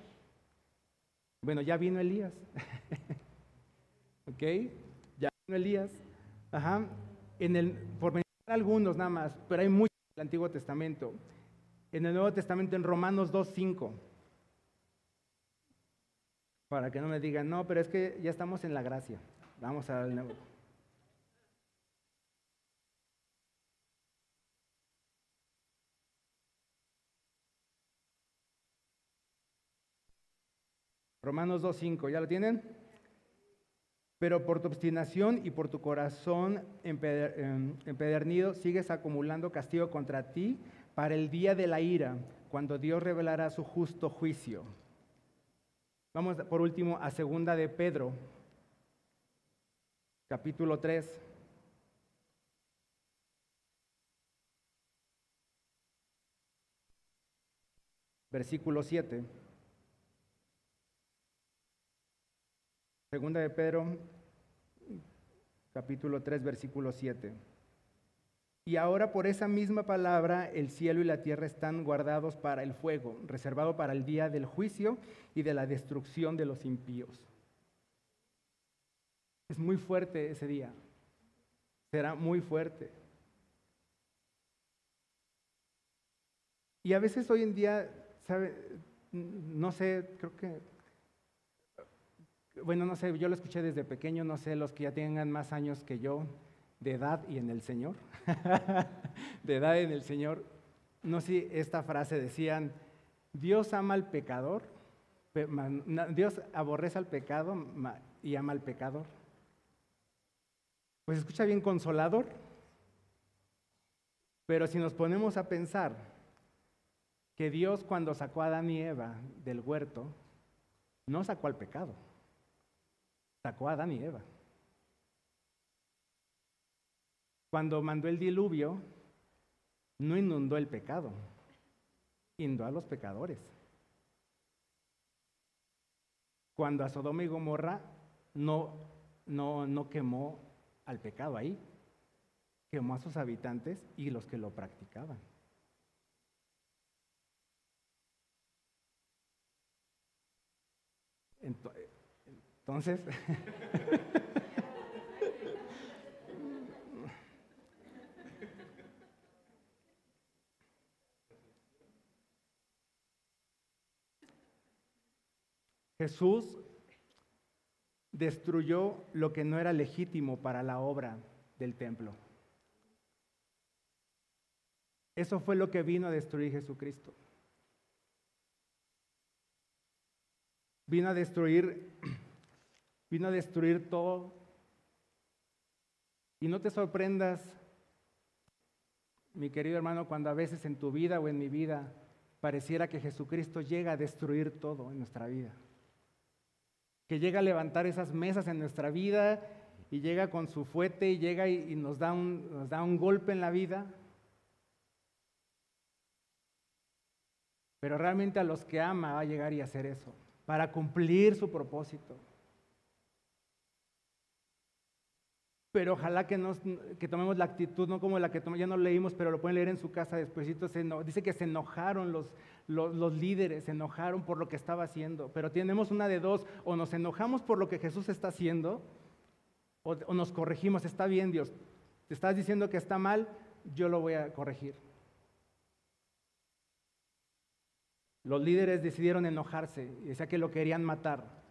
Bueno, ya vino Elías. ¿Ok? Ya vino Elías. Ajá. En el, por mencionar algunos nada más, pero hay muchos el Antiguo Testamento. En el Nuevo Testamento, en Romanos 2.5. Para que no me digan, no, pero es que ya estamos en la gracia. Vamos al nuevo. Romanos 2.5, ¿ya lo tienen? Pero por tu obstinación y por tu corazón em, empedernido sigues acumulando castigo contra ti para el día de la ira, cuando Dios revelará su justo juicio. Vamos por último a segunda de Pedro, capítulo 3. Versículo 7. Segunda de Pedro, capítulo 3, versículo 7. Y ahora por esa misma palabra el cielo y la tierra están guardados para el fuego, reservado para el día del juicio y de la destrucción de los impíos. Es muy fuerte ese día. Será muy fuerte. Y a veces hoy en día, ¿sabe? No sé, creo que bueno, no sé, yo lo escuché desde pequeño, no sé, los que ya tengan más años que yo, de edad y en el Señor, de edad en el Señor, no sé, esta frase decían, Dios ama al pecador, Dios aborrece al pecado y ama al pecador. Pues escucha bien consolador, pero si nos ponemos a pensar que Dios cuando sacó a Adán y Eva del huerto, no sacó al pecado sacó a Adán y Eva. Cuando mandó el diluvio, no inundó el pecado, inundó a los pecadores. Cuando a Sodoma y Gomorra no, no, no quemó al pecado ahí, quemó a sus habitantes y los que lo practicaban. Entonces, entonces, Jesús destruyó lo que no era legítimo para la obra del templo. Eso fue lo que vino a destruir Jesucristo. Vino a destruir vino a destruir todo. Y no te sorprendas, mi querido hermano, cuando a veces en tu vida o en mi vida pareciera que Jesucristo llega a destruir todo en nuestra vida. Que llega a levantar esas mesas en nuestra vida y llega con su fuete y llega y, nos, da un, nos da un golpe en la vida. Pero realmente a los que ama va a llegar y hacer eso, para cumplir su propósito. Pero ojalá que, nos, que tomemos la actitud, no como la que ya no leímos, pero lo pueden leer en su casa después. Dice que se enojaron los, los, líderes, se enojaron por lo que estaba haciendo. Pero tenemos una de dos, o nos enojamos por lo que Jesús está haciendo, o, o nos corregimos. Está bien, Dios, te estás diciendo que está mal, yo lo voy a corregir. Los líderes decidieron enojarse y decía que lo querían matar.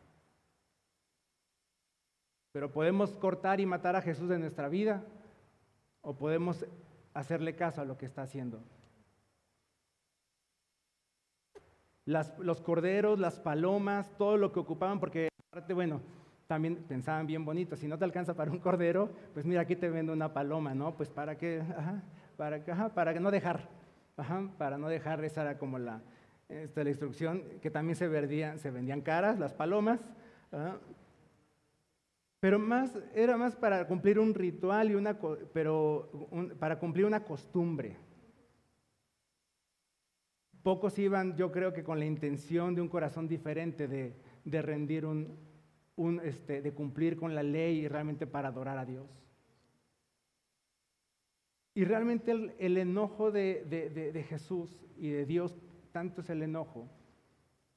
Pero podemos cortar y matar a Jesús de nuestra vida o podemos hacerle caso a lo que está haciendo. los corderos, las palomas, todo lo que ocupaban, porque aparte, bueno, también pensaban bien bonito, si no te alcanza para un cordero, pues mira, aquí te vendo una paloma, ¿no? Pues para que, para, ajá, para no dejar, para no dejar, esa era como la, esta, la instrucción, que también se se vendían caras, las palomas, pero más, era más para cumplir un ritual, y una, pero para cumplir una costumbre. Pocos iban, yo creo que con la intención de un corazón diferente de, rendir un, este, de cumplir con la ley y realmente para adorar a Dios. Y realmente el, enojo de, de Jesús y de Dios, tanto es el enojo,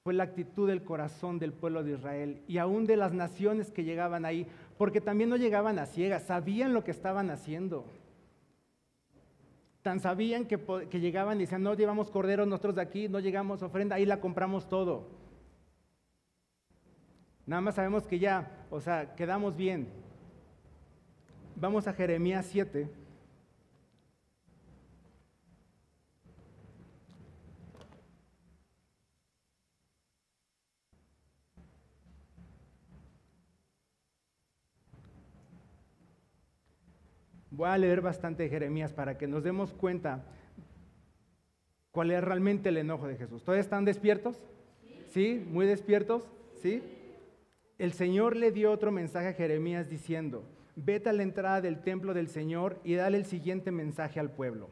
fue la actitud del corazón del pueblo de Israel y aún de las naciones que llegaban ahí, porque también no llegaban a ciegas, sabían lo que estaban haciendo. Tan sabían que, llegaban y decían, no llevamos corderos nosotros de aquí, no llegamos ofrenda, ahí la compramos todo. Nada más sabemos que ya, o sea, quedamos bien. Vamos a Jeremías 7. Voy a leer bastante Jeremías para que nos demos cuenta cuál es realmente el enojo de Jesús. ¿Todos están despiertos? ¿Sí? ¿Muy despiertos? ¿Sí? El Señor le dio otro mensaje a Jeremías diciendo, vete a la entrada del templo del Señor y dale el siguiente mensaje al pueblo.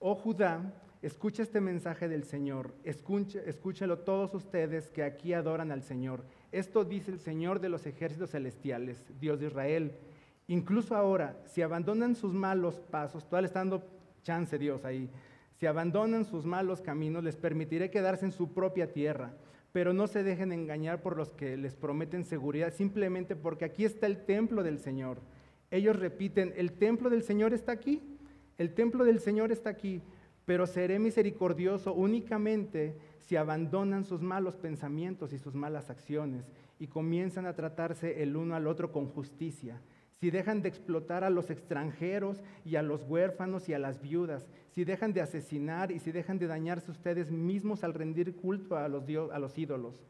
Oh Judá, escucha este mensaje del Señor, escúchelo todos ustedes que aquí adoran al Señor. Esto dice el Señor de los ejércitos celestiales, Dios de Israel. Incluso ahora, si abandonan sus malos pasos, todavía está dando chance Dios ahí, si abandonan sus malos caminos, les permitiré quedarse en su propia tierra, pero no se dejen engañar por los que les prometen seguridad, simplemente porque aquí está el templo del Señor. Ellos repiten, el templo del Señor está aquí, el templo del Señor está aquí, pero seré misericordioso únicamente si abandonan sus malos pensamientos y sus malas acciones y comienzan a tratarse el uno al otro con justicia si dejan de explotar a los extranjeros y a los huérfanos y a las viudas, si dejan de asesinar y si dejan de dañarse ustedes mismos al rendir culto a los, a los ídolos,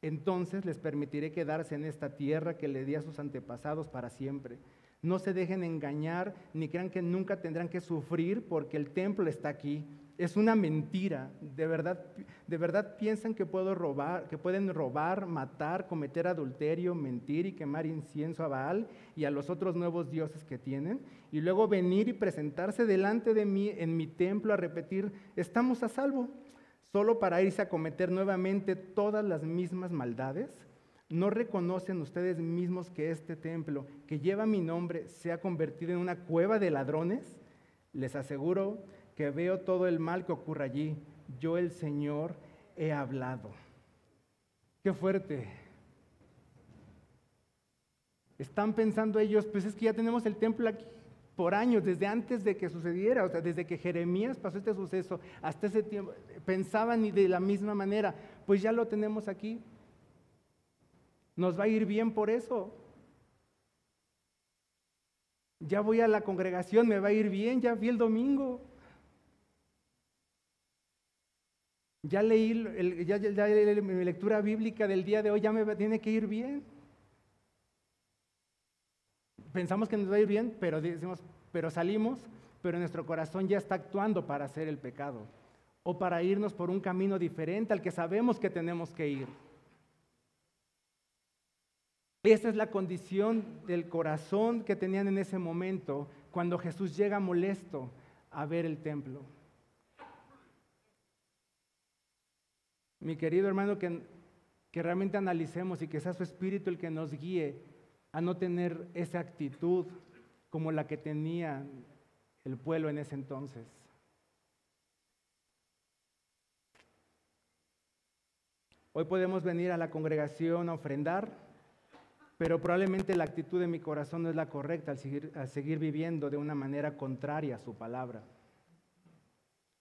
entonces les permitiré quedarse en esta tierra que le di a sus antepasados para siempre. No se dejen engañar ni crean que nunca tendrán que sufrir porque el templo está aquí es una mentira. De verdad, de verdad piensan que, puedo robar, que pueden robar, matar, cometer adulterio, mentir y quemar incienso a Baal y a los otros nuevos dioses que tienen. Y luego venir y presentarse delante de mí en mi templo a repetir, estamos a salvo, solo para irse a cometer nuevamente todas las mismas maldades. ¿No reconocen ustedes mismos que este templo que lleva mi nombre se ha convertido en una cueva de ladrones? Les aseguro que veo todo el mal que ocurre allí. Yo el Señor he hablado. Qué fuerte. Están pensando ellos, pues es que ya tenemos el templo aquí por años, desde antes de que sucediera, o sea, desde que Jeremías pasó este suceso, hasta ese tiempo, pensaban de la misma manera, pues ya lo tenemos aquí. Nos va a ir bien por eso. Ya voy a la congregación, me va a ir bien, ya vi el domingo. Ya leí, mi lectura bíblica del día de hoy, ya me tiene que ir bien. Pensamos que nos va a ir bien, pero decimos, pero salimos, pero nuestro corazón ya está actuando para hacer el pecado o para irnos por un camino diferente al que sabemos que tenemos que ir. Esa es la condición del corazón que tenían en ese momento cuando Jesús llega molesto a ver el templo. Mi querido hermano, que, realmente analicemos y que sea su espíritu el que nos guíe a no tener esa actitud como la que tenía el pueblo en ese entonces. Hoy podemos venir a la congregación a ofrendar, pero probablemente la actitud de mi corazón no es la correcta al seguir viviendo de una manera contraria a su palabra.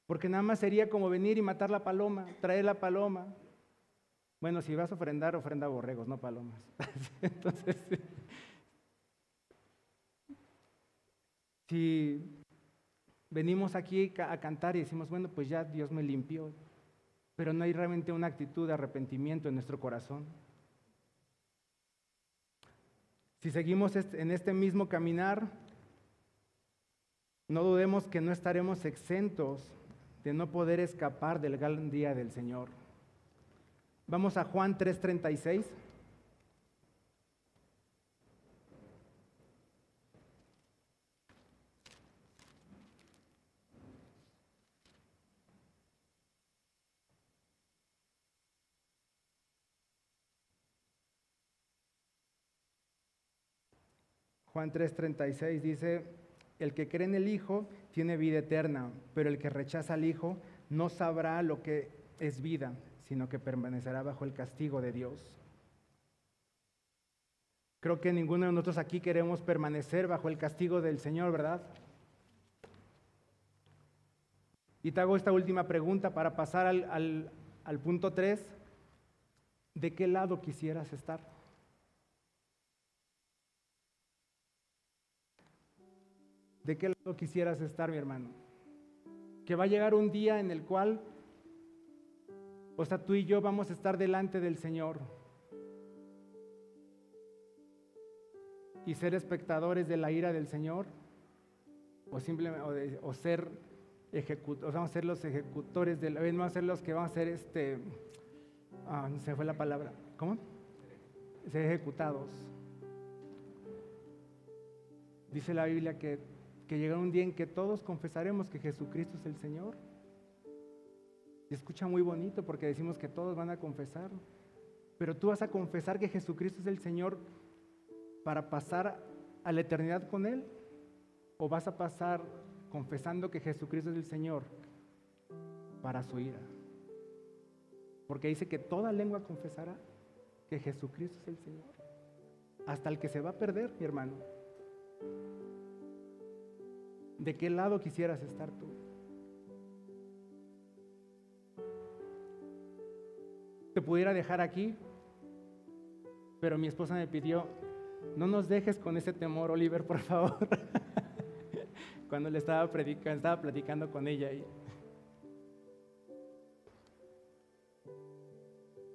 Porque nada más sería como venir y matar la paloma, traer la paloma. Bueno, si vas a ofrendar, ofrenda borregos, no palomas. Entonces, si venimos aquí a cantar y decimos, bueno, pues ya Dios me limpió, pero no hay realmente una actitud de arrepentimiento en nuestro corazón. Si seguimos en este mismo caminar, no dudemos que no estaremos exentos de no poder escapar del gran día del Señor. Vamos a Juan 3:36. Juan 3:36 dice, el que cree en el Hijo tiene vida eterna, pero el que rechaza al Hijo no sabrá lo que es vida, sino que permanecerá bajo el castigo de Dios. Creo que ninguno de nosotros aquí queremos permanecer bajo el castigo del Señor, ¿verdad? Y te hago esta última pregunta para pasar al, al punto 3. ¿De qué lado quisieras estar? ¿De qué lado quisieras estar, mi hermano? Que va a llegar un día en el cual, o sea, tú y yo vamos a estar delante del Señor y ser espectadores de la ira del Señor, o simplemente, o, ser ejecutores, vamos a ser los ejecutores de la, vamos a ser los que van a ser este, ah, se fue la palabra, ¿cómo? Ser ejecutados. Dice la Biblia que que llegará un día en que todos confesaremos que Jesucristo es el Señor. Y escucha muy bonito porque decimos que todos van a confesar. Pero tú vas a confesar que Jesucristo es el Señor para pasar a la eternidad con Él. O vas a pasar confesando que Jesucristo es el Señor para su ira. Porque dice que toda lengua confesará que Jesucristo es el Señor. Hasta el que se va a perder, mi hermano. ¿De qué lado quisieras estar tú? Te pudiera dejar aquí, pero mi esposa me pidió, no nos dejes con ese temor, Oliver, por favor. Cuando le estaba predicando, estaba platicando con ella.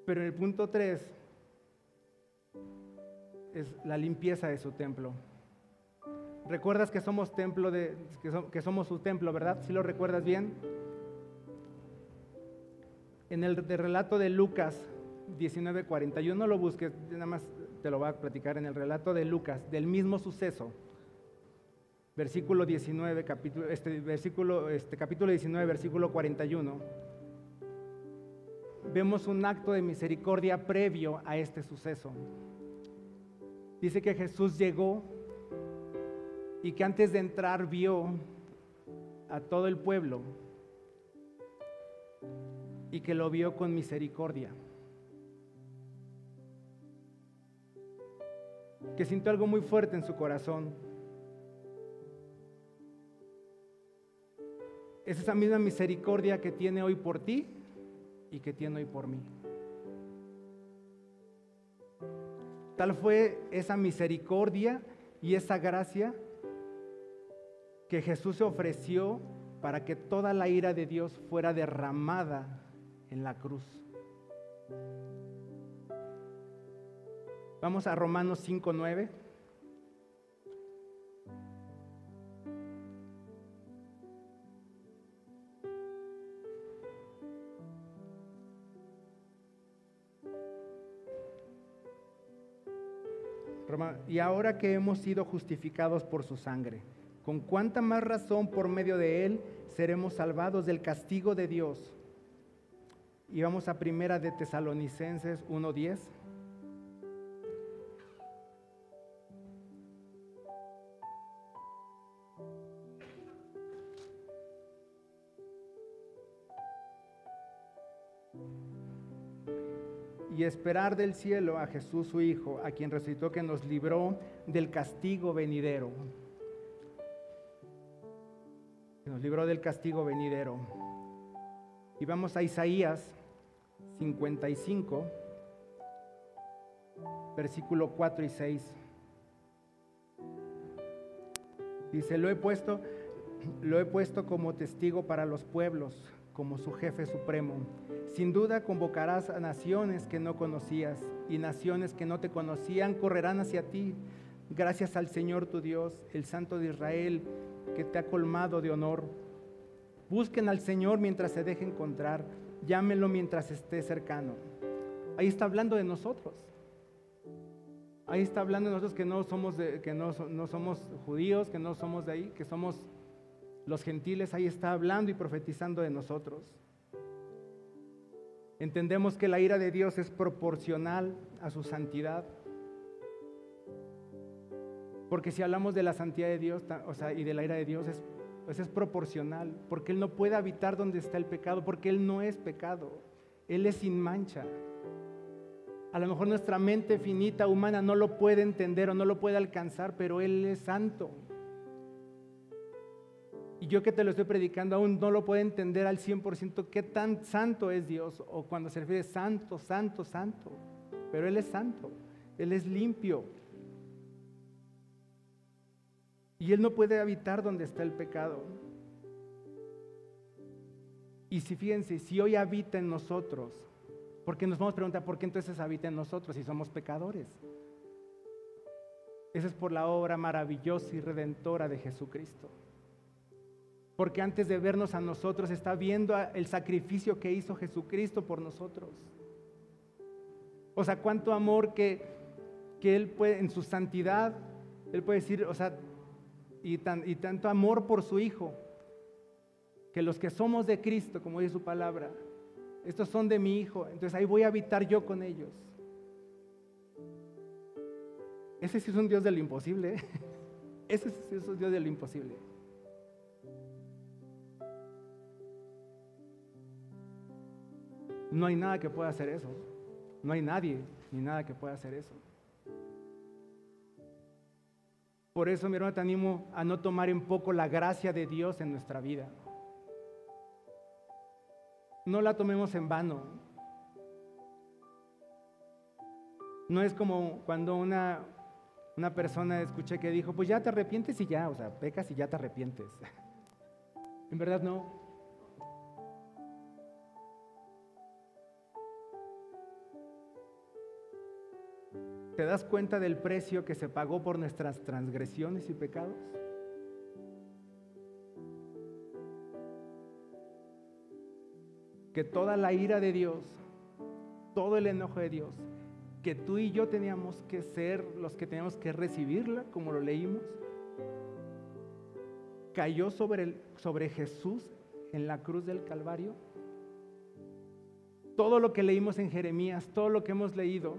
Pero el punto 3 es la limpieza de su templo. ¿Recuerdas que somos templo de, que, somos su templo, verdad? ¿Sí lo recuerdas bien? En el relato de Lucas 19:41, no lo busques, nada más te lo voy a platicar en el relato de Lucas, del mismo suceso. Versículo 19, capítulo, este, versículo, este, capítulo 19, versículo 41. Vemos un acto de misericordia previo a este suceso. Dice que Jesús llegó y que antes de entrar vio a todo el pueblo y que lo vio con misericordia. Que sintió algo muy fuerte en su corazón. Es esa misma misericordia que tiene hoy por ti y que tiene hoy por mí. Tal fue esa misericordia y esa gracia que Jesús se ofreció para que toda la ira de Dios fuera derramada en la cruz. Vamos a Romanos 5.9. Y ahora que hemos sido justificados por su sangre, con cuánta más razón por medio de Él seremos salvados del castigo de Dios. Y vamos a primera de Tesalonicenses 1.10. y esperar del cielo a Jesús su Hijo, a quien resucitó que nos libró del castigo venidero. Nos libró del castigo venidero. Y vamos a Isaías 55, versículo 4 y 6. Dice, lo he puesto, lo he puesto como testigo para los pueblos, como su jefe supremo. Sin duda convocarás a naciones que no conocías y naciones que no te conocían correrán hacia ti. Gracias al Señor tu Dios, el Santo de Israel, que te ha colmado de honor. Busquen al Señor mientras se deje encontrar, llámenlo mientras esté cercano. Ahí está hablando de nosotros. Ahí está hablando de nosotros que no somos, que no, no somos judíos, que no somos de ahí, que somos los gentiles. Ahí está hablando y profetizando de nosotros. Entendemos que la ira de Dios es proporcional a su santidad. Porque si hablamos de la santidad de Dios, o sea, y de la ira de Dios, es, pues es proporcional. Porque Él no puede habitar donde está el pecado, porque Él no es pecado. Él es sin mancha. A lo mejor nuestra mente finita, humana, no lo puede entender o no lo puede alcanzar, pero Él es santo. Y yo que te lo estoy predicando aún no lo puedo entender al 100% qué tan santo es Dios o cuando se refiere santo, santo, santo. Pero Él es santo, Él es limpio. Y Él no puede habitar donde está el pecado. Y si fíjense, si hoy habita en nosotros, porque nos vamos a preguntar, ¿por qué entonces habita en nosotros si somos pecadores? Eso es por la obra maravillosa y redentora de Jesucristo. Porque antes de vernos a nosotros está viendo el sacrificio que hizo Jesucristo por nosotros. O sea, cuánto amor que, que Él puede, en su santidad, Él puede decir, o sea, y, tanto amor por su Hijo, que los que somos de Cristo, como dice su palabra, estos son de mi hijo, entonces ahí voy a habitar yo con ellos. Ese sí es un Dios de lo imposible. ¿eh? Ese sí es un Dios de lo imposible. No hay nada que pueda hacer eso. No hay nadie ni nada que pueda hacer eso. Por eso, mi hermano, te animo a no tomar en poco la gracia de Dios en nuestra vida no la tomemos en vano. No es como cuando una, una persona escuché que dijo, pues ya te arrepientes y ya, o sea, pecas y ya te arrepientes. en verdad no. ¿Te das cuenta del precio que se pagó por nuestras transgresiones y pecados? que toda la ira de Dios, todo el enojo de Dios, que tú y yo teníamos que ser los que teníamos que recibirla, como lo leímos, cayó sobre, el, sobre Jesús en la cruz del Calvario. Todo lo que leímos en Jeremías, todo lo que hemos leído,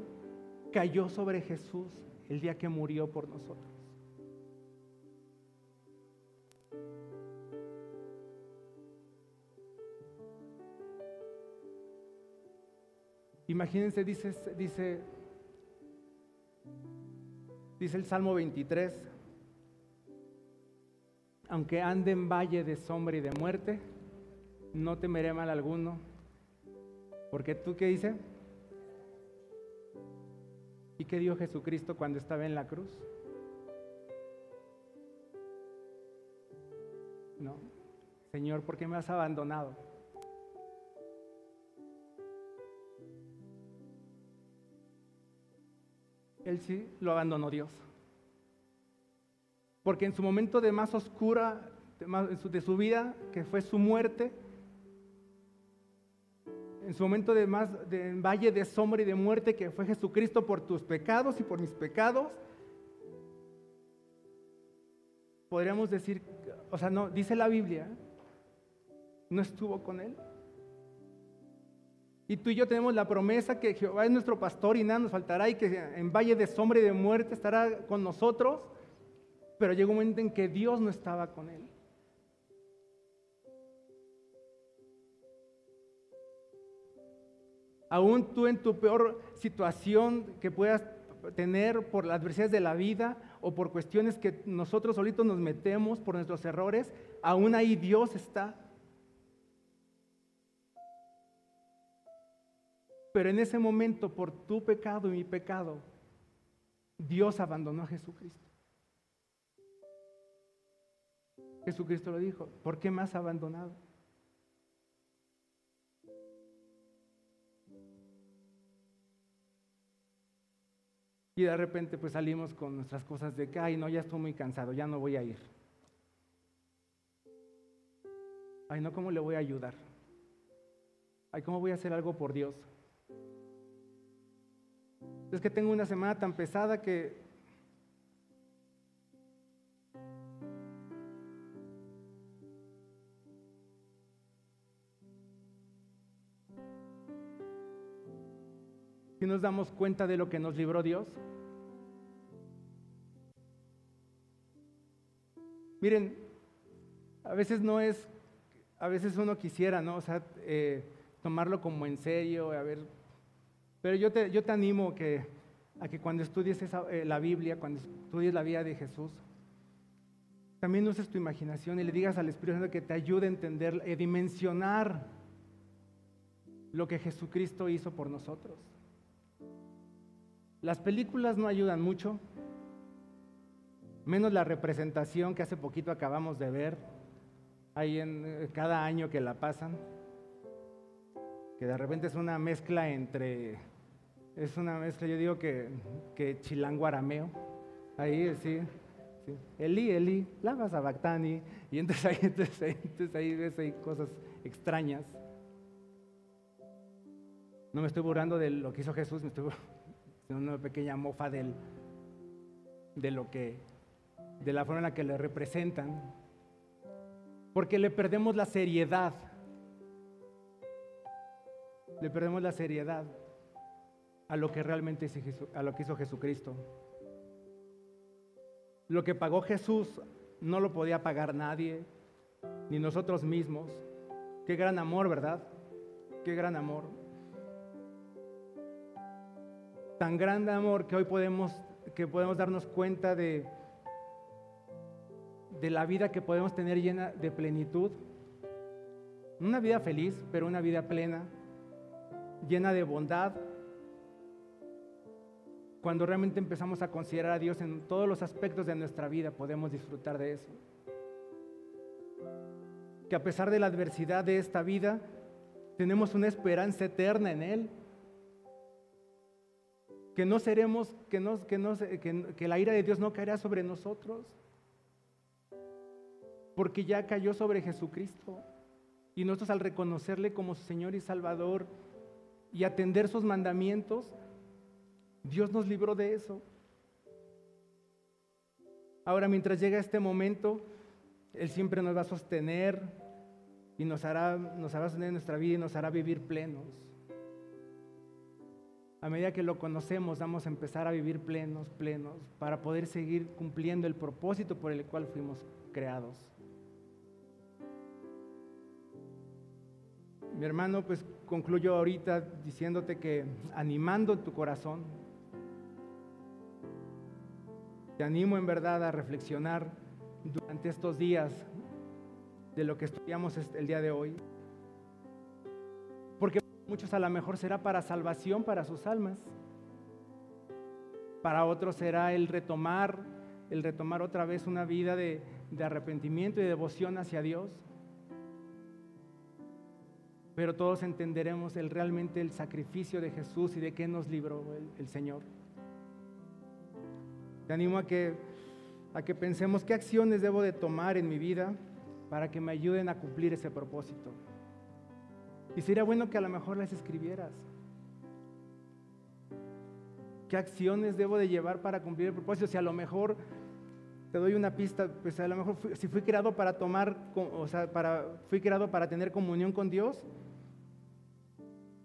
cayó sobre Jesús el día que murió por nosotros. Imagínense, dice, dice, dice el Salmo 23, aunque ande en valle de sombra y de muerte, no temeré mal alguno. Porque tú qué dice? ¿Y qué dio Jesucristo cuando estaba en la cruz? No, Señor, ¿por qué me has abandonado? él sí lo abandonó Dios. Porque en su momento de más oscura de, su, vida, que fue su muerte, en su momento de más de valle de sombra y de muerte, que fue Jesucristo por tus pecados y por mis pecados, podríamos decir, o sea, no, dice la Biblia, no estuvo con él. Y tú y yo tenemos la promesa que Jehová es nuestro pastor y nada nos faltará y que en valle de sombra y de muerte estará con nosotros. Pero llegó un momento en que Dios no estaba con él. Aún tú en tu peor situación que puedas tener por las adversidades de la vida o por cuestiones que nosotros solitos nos metemos por nuestros errores, aún ahí Dios está. Pero en ese momento, por tu pecado y mi pecado, Dios abandonó a Jesucristo. Jesucristo lo dijo, ¿por qué me has abandonado? Y de repente pues salimos con nuestras cosas de que, ay, no, ya estoy muy cansado, ya no voy a ir. Ay, no, ¿cómo le voy a ayudar? Ay, ¿cómo voy a hacer algo por Dios? Es que tengo una semana tan pesada que si nos damos cuenta de lo que nos libró Dios? Miren, a veces no es, a veces uno quisiera, ¿no? O sea, eh, tomarlo como en serio, a ver, pero yo te, yo te animo que, a que cuando estudies eh, la Biblia, cuando estudies la vida de Jesús, también uses tu imaginación y le digas al Espíritu Santo que te ayude a entender, a dimensionar lo que Jesucristo hizo por nosotros. Las películas no ayudan mucho, menos la representación que hace poquito acabamos de ver, ahí en eh, cada año que la pasan, que de repente es una mezcla entre, es una mezcla, yo digo que, que chilango arameo, ahí sí, sí. Eli, Eli, lava sabactani, y entonces ahí, entonces ahí, entonces ahí ves ahí cosas extrañas. No me estoy burlando de lo que hizo Jesús, me estoy una pequeña mofa del, de lo que, de la forma en la que le representan, porque le perdemos la seriedad, le perdemos la seriedad a lo que realmente a lo que hizo Jesucristo. Lo que pagó Jesús no lo podía pagar nadie, ni nosotros mismos. Qué gran amor, ¿verdad? Qué gran amor tan grande amor que hoy podemos, que podemos darnos cuenta de, de la vida que podemos tener llena de plenitud. Una vida feliz, pero una vida plena, llena de bondad. Cuando realmente empezamos a considerar a Dios en todos los aspectos de nuestra vida, podemos disfrutar de eso. Que a pesar de la adversidad de esta vida, tenemos una esperanza eterna en Él que no seremos, que, no, que, no, que, la ira de Dios no caerá sobre nosotros, porque ya cayó sobre Jesucristo. Y nosotros al reconocerle como su Señor y Salvador y atender sus mandamientos, Dios nos libró de eso. Ahora, mientras llega este momento, Él siempre nos va a sostener y nos hará, nos hará sostener nuestra vida y nos hará vivir plenos a medida que lo conocemos, vamos a empezar a vivir plenos, plenos, para poder seguir cumpliendo el propósito por el cual fuimos creados. Mi hermano, pues concluyo ahorita diciéndote que animando tu corazón, te animo en verdad a reflexionar durante estos días de lo que estudiamos el día de hoy. Porque muchos a lo mejor será para salvación para sus almas. Para otros será el retomar, el retomar otra vez una vida de, arrepentimiento y devoción hacia Dios. Pero todos entenderemos el, realmente el sacrificio de Jesús y de qué nos libró el, el Señor. Te animo a que, a que pensemos qué acciones debo de tomar en mi vida para que me ayuden a cumplir ese propósito. Y sería bueno que a lo mejor las escribieras. ¿Qué acciones debo de llevar para cumplir el propósito? Si a lo mejor te doy una pista, pues a lo mejor si fui creado para tomar, o sea, para, fui creado para tener comunión con Dios,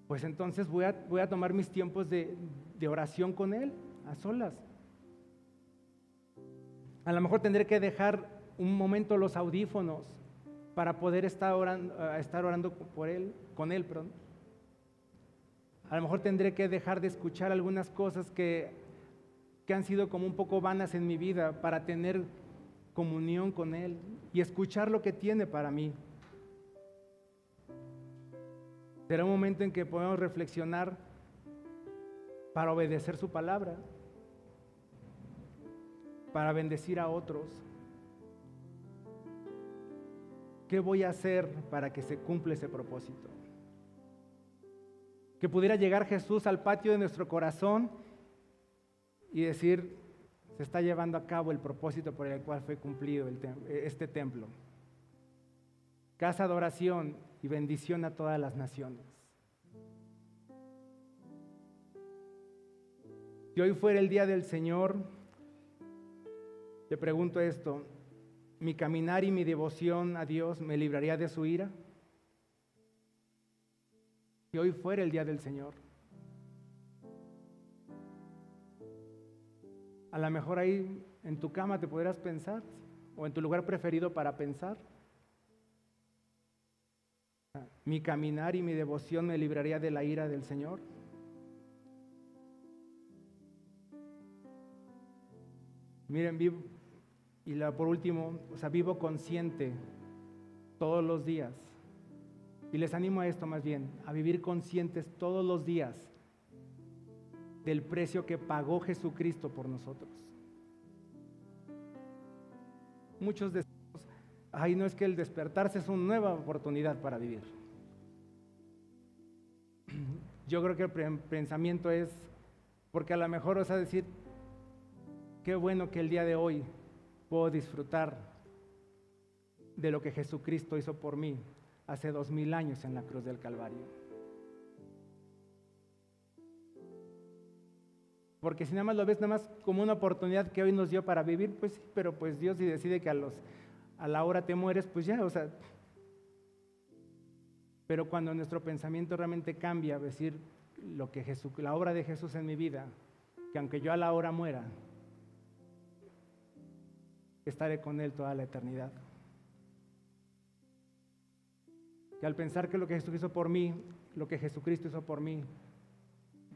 pues entonces voy a, voy a tomar mis tiempos de, de oración con Él, a solas. A lo mejor tendré que dejar un momento los audífonos para poder estar orando, por Él con Él, perdón. A lo mejor tendré que dejar de escuchar algunas cosas que, que han sido como un poco vanas en mi vida para tener comunión con Él y escuchar lo que tiene para mí. Será un momento en que podemos reflexionar para obedecer su palabra, para bendecir a otros. ¿Qué voy a hacer para que se cumpla ese propósito? Que pudiera llegar Jesús al patio de nuestro corazón y decir, se está llevando a cabo el propósito por el cual fue cumplido este templo. Casa de oración y bendición a todas las naciones. Si hoy fuera el día del Señor, te pregunto esto, ¿mi caminar y mi devoción a Dios me libraría de su ira? Si hoy fuera el día del Señor. A lo mejor ahí en tu cama te podrás pensar, o en tu lugar preferido para pensar. Mi caminar y mi devoción me libraría de la ira del Señor. Miren, vivo, y la, por último, o sea, vivo consciente todos los días. Y les animo a esto más bien, a vivir conscientes todos los días del precio que pagó Jesucristo por nosotros. Muchos decimos, ay, no es que el despertarse es una nueva oportunidad para vivir. Yo creo que el pensamiento es, porque a lo mejor os a decir, qué bueno que el día de hoy puedo disfrutar de lo que Jesucristo hizo por mí hace dos mil años en la cruz del Calvario. Porque si nada más lo ves nada más como una oportunidad que hoy nos dio para vivir, pues sí, pero pues Dios si decide que a, los, a la hora te mueres, pues ya, o sea. Pero cuando nuestro pensamiento realmente cambia, decir lo que Jesús, la obra de Jesús en mi vida, que aunque yo a la hora muera, estaré con Él toda la eternidad. Que al pensar que lo que Jesús hizo por mí, lo que Jesucristo hizo por mí,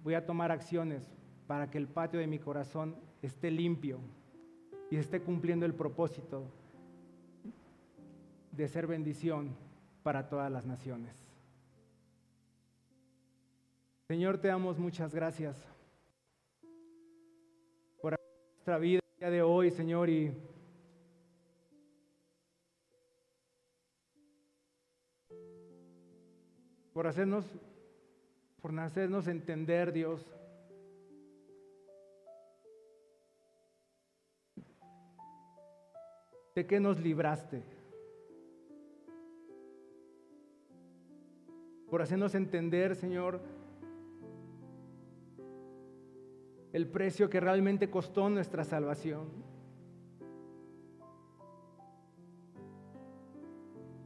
voy a tomar acciones para que el patio de mi corazón esté limpio y esté cumpliendo el propósito de ser bendición para todas las naciones. Señor, te damos muchas gracias por nuestra vida el día de hoy, Señor, y por hacernos, por hacernos entender, Dios, ¿De qué nos libraste? Por hacernos entender, Señor, el precio que realmente costó nuestra salvación.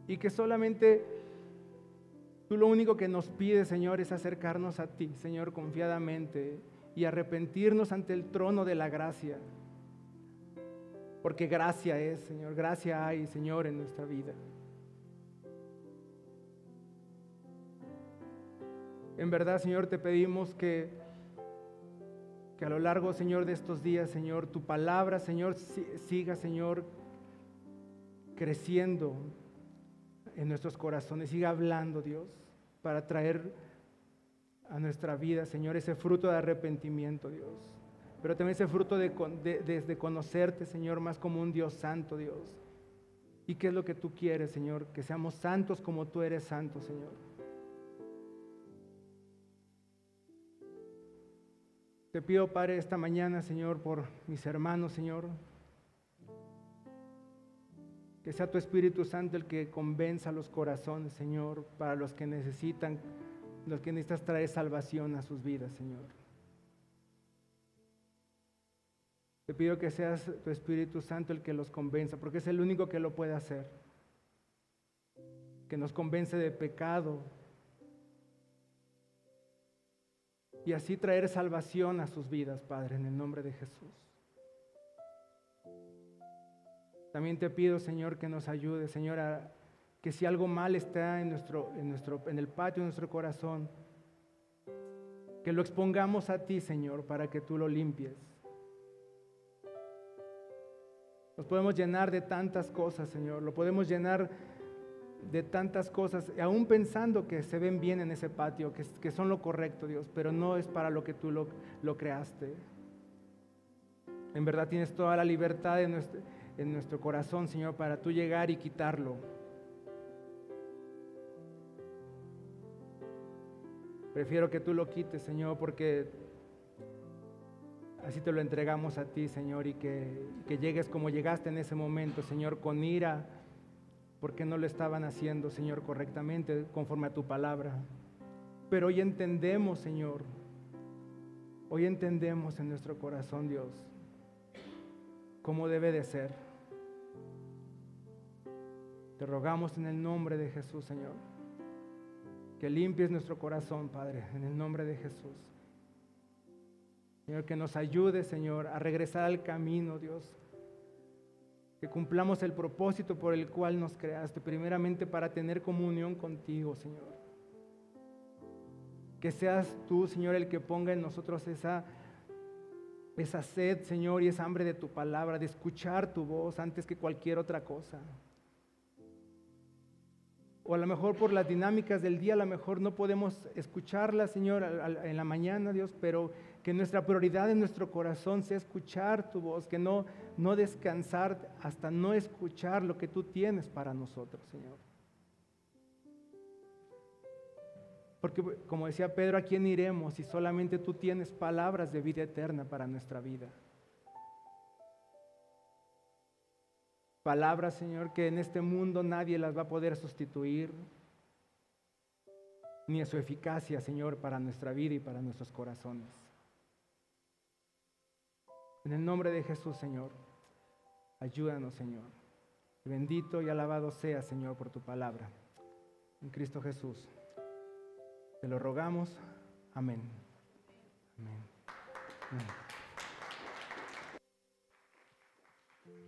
Y que solamente tú lo único que nos pides, Señor, es acercarnos a ti, Señor, confiadamente y arrepentirnos ante el trono de la gracia. Porque gracia es, Señor, gracia hay, Señor, en nuestra vida. En verdad, Señor, te pedimos que, que a lo largo, Señor, de estos días, Señor, tu palabra, Señor, siga, Señor, creciendo en nuestros corazones, siga hablando, Dios, para traer a nuestra vida, Señor, ese fruto de arrepentimiento, Dios pero también ese fruto de, conocerte, Señor, más como un Dios santo, Dios. ¿Y qué es lo que tú quieres, Señor? Que seamos santos como tú eres santo, Señor. Te pido, Padre, esta mañana, Señor, por mis hermanos, Señor. Que sea tu Espíritu Santo el que convenza los corazones, Señor, para los que necesitan, los que necesitas traer salvación a sus vidas, Señor. Te pido que seas tu Espíritu Santo el que los convenza, porque es el único que lo puede hacer. Que nos convence de pecado. Y así traer salvación a sus vidas, Padre, en el nombre de Jesús. También te pido, Señor, que nos ayude, Señor, a, que si algo mal está en, nuestro, en, nuestro, en el patio de nuestro corazón, que lo expongamos a ti, Señor, para que tú lo limpies. Nos podemos llenar de tantas cosas, Señor. Lo podemos llenar de tantas cosas, aún pensando que se ven bien en ese patio, que, son lo correcto, Dios, pero no es para lo que tú lo, lo creaste. En verdad tienes toda la libertad en nuestro, en nuestro corazón, Señor, para tú llegar y quitarlo. Prefiero que tú lo quites, Señor, porque así te lo entregamos a ti, Señor, y que, que llegues como llegaste en ese momento, Señor, con ira, porque no lo estaban haciendo, Señor, correctamente, conforme a tu palabra. Pero hoy entendemos, Señor, hoy entendemos en nuestro corazón, Dios, cómo debe de ser. Te rogamos en el nombre de Jesús, Señor, que limpies nuestro corazón, Padre, en el nombre de Jesús. Señor, que nos ayude, Señor, a regresar al camino, Dios, que cumplamos el propósito por el cual nos creaste, primeramente para tener comunión contigo, Señor. Que seas tú, Señor, el que ponga en nosotros esa, esa sed, Señor, y esa hambre de tu palabra, de escuchar tu voz antes que cualquier otra cosa. O a lo mejor por las dinámicas del día, a lo mejor no podemos escucharla, Señor, en la mañana, Dios, pero que nuestra prioridad en nuestro corazón sea escuchar tu voz, que no, no descansar hasta no escuchar lo que tú tienes para nosotros, Señor. Porque como decía Pedro, ¿a quién iremos si solamente tú tienes palabras de vida eterna para nuestra vida? Palabras, Señor, que en este mundo nadie las va a poder sustituir, ni a su eficacia, Señor, para nuestra vida y para nuestros corazones. En el nombre de Jesús, Señor, ayúdanos, Señor. Bendito y alabado sea, Señor, por tu palabra. En Cristo Jesús. Te lo rogamos. Amén. Amén. Amén.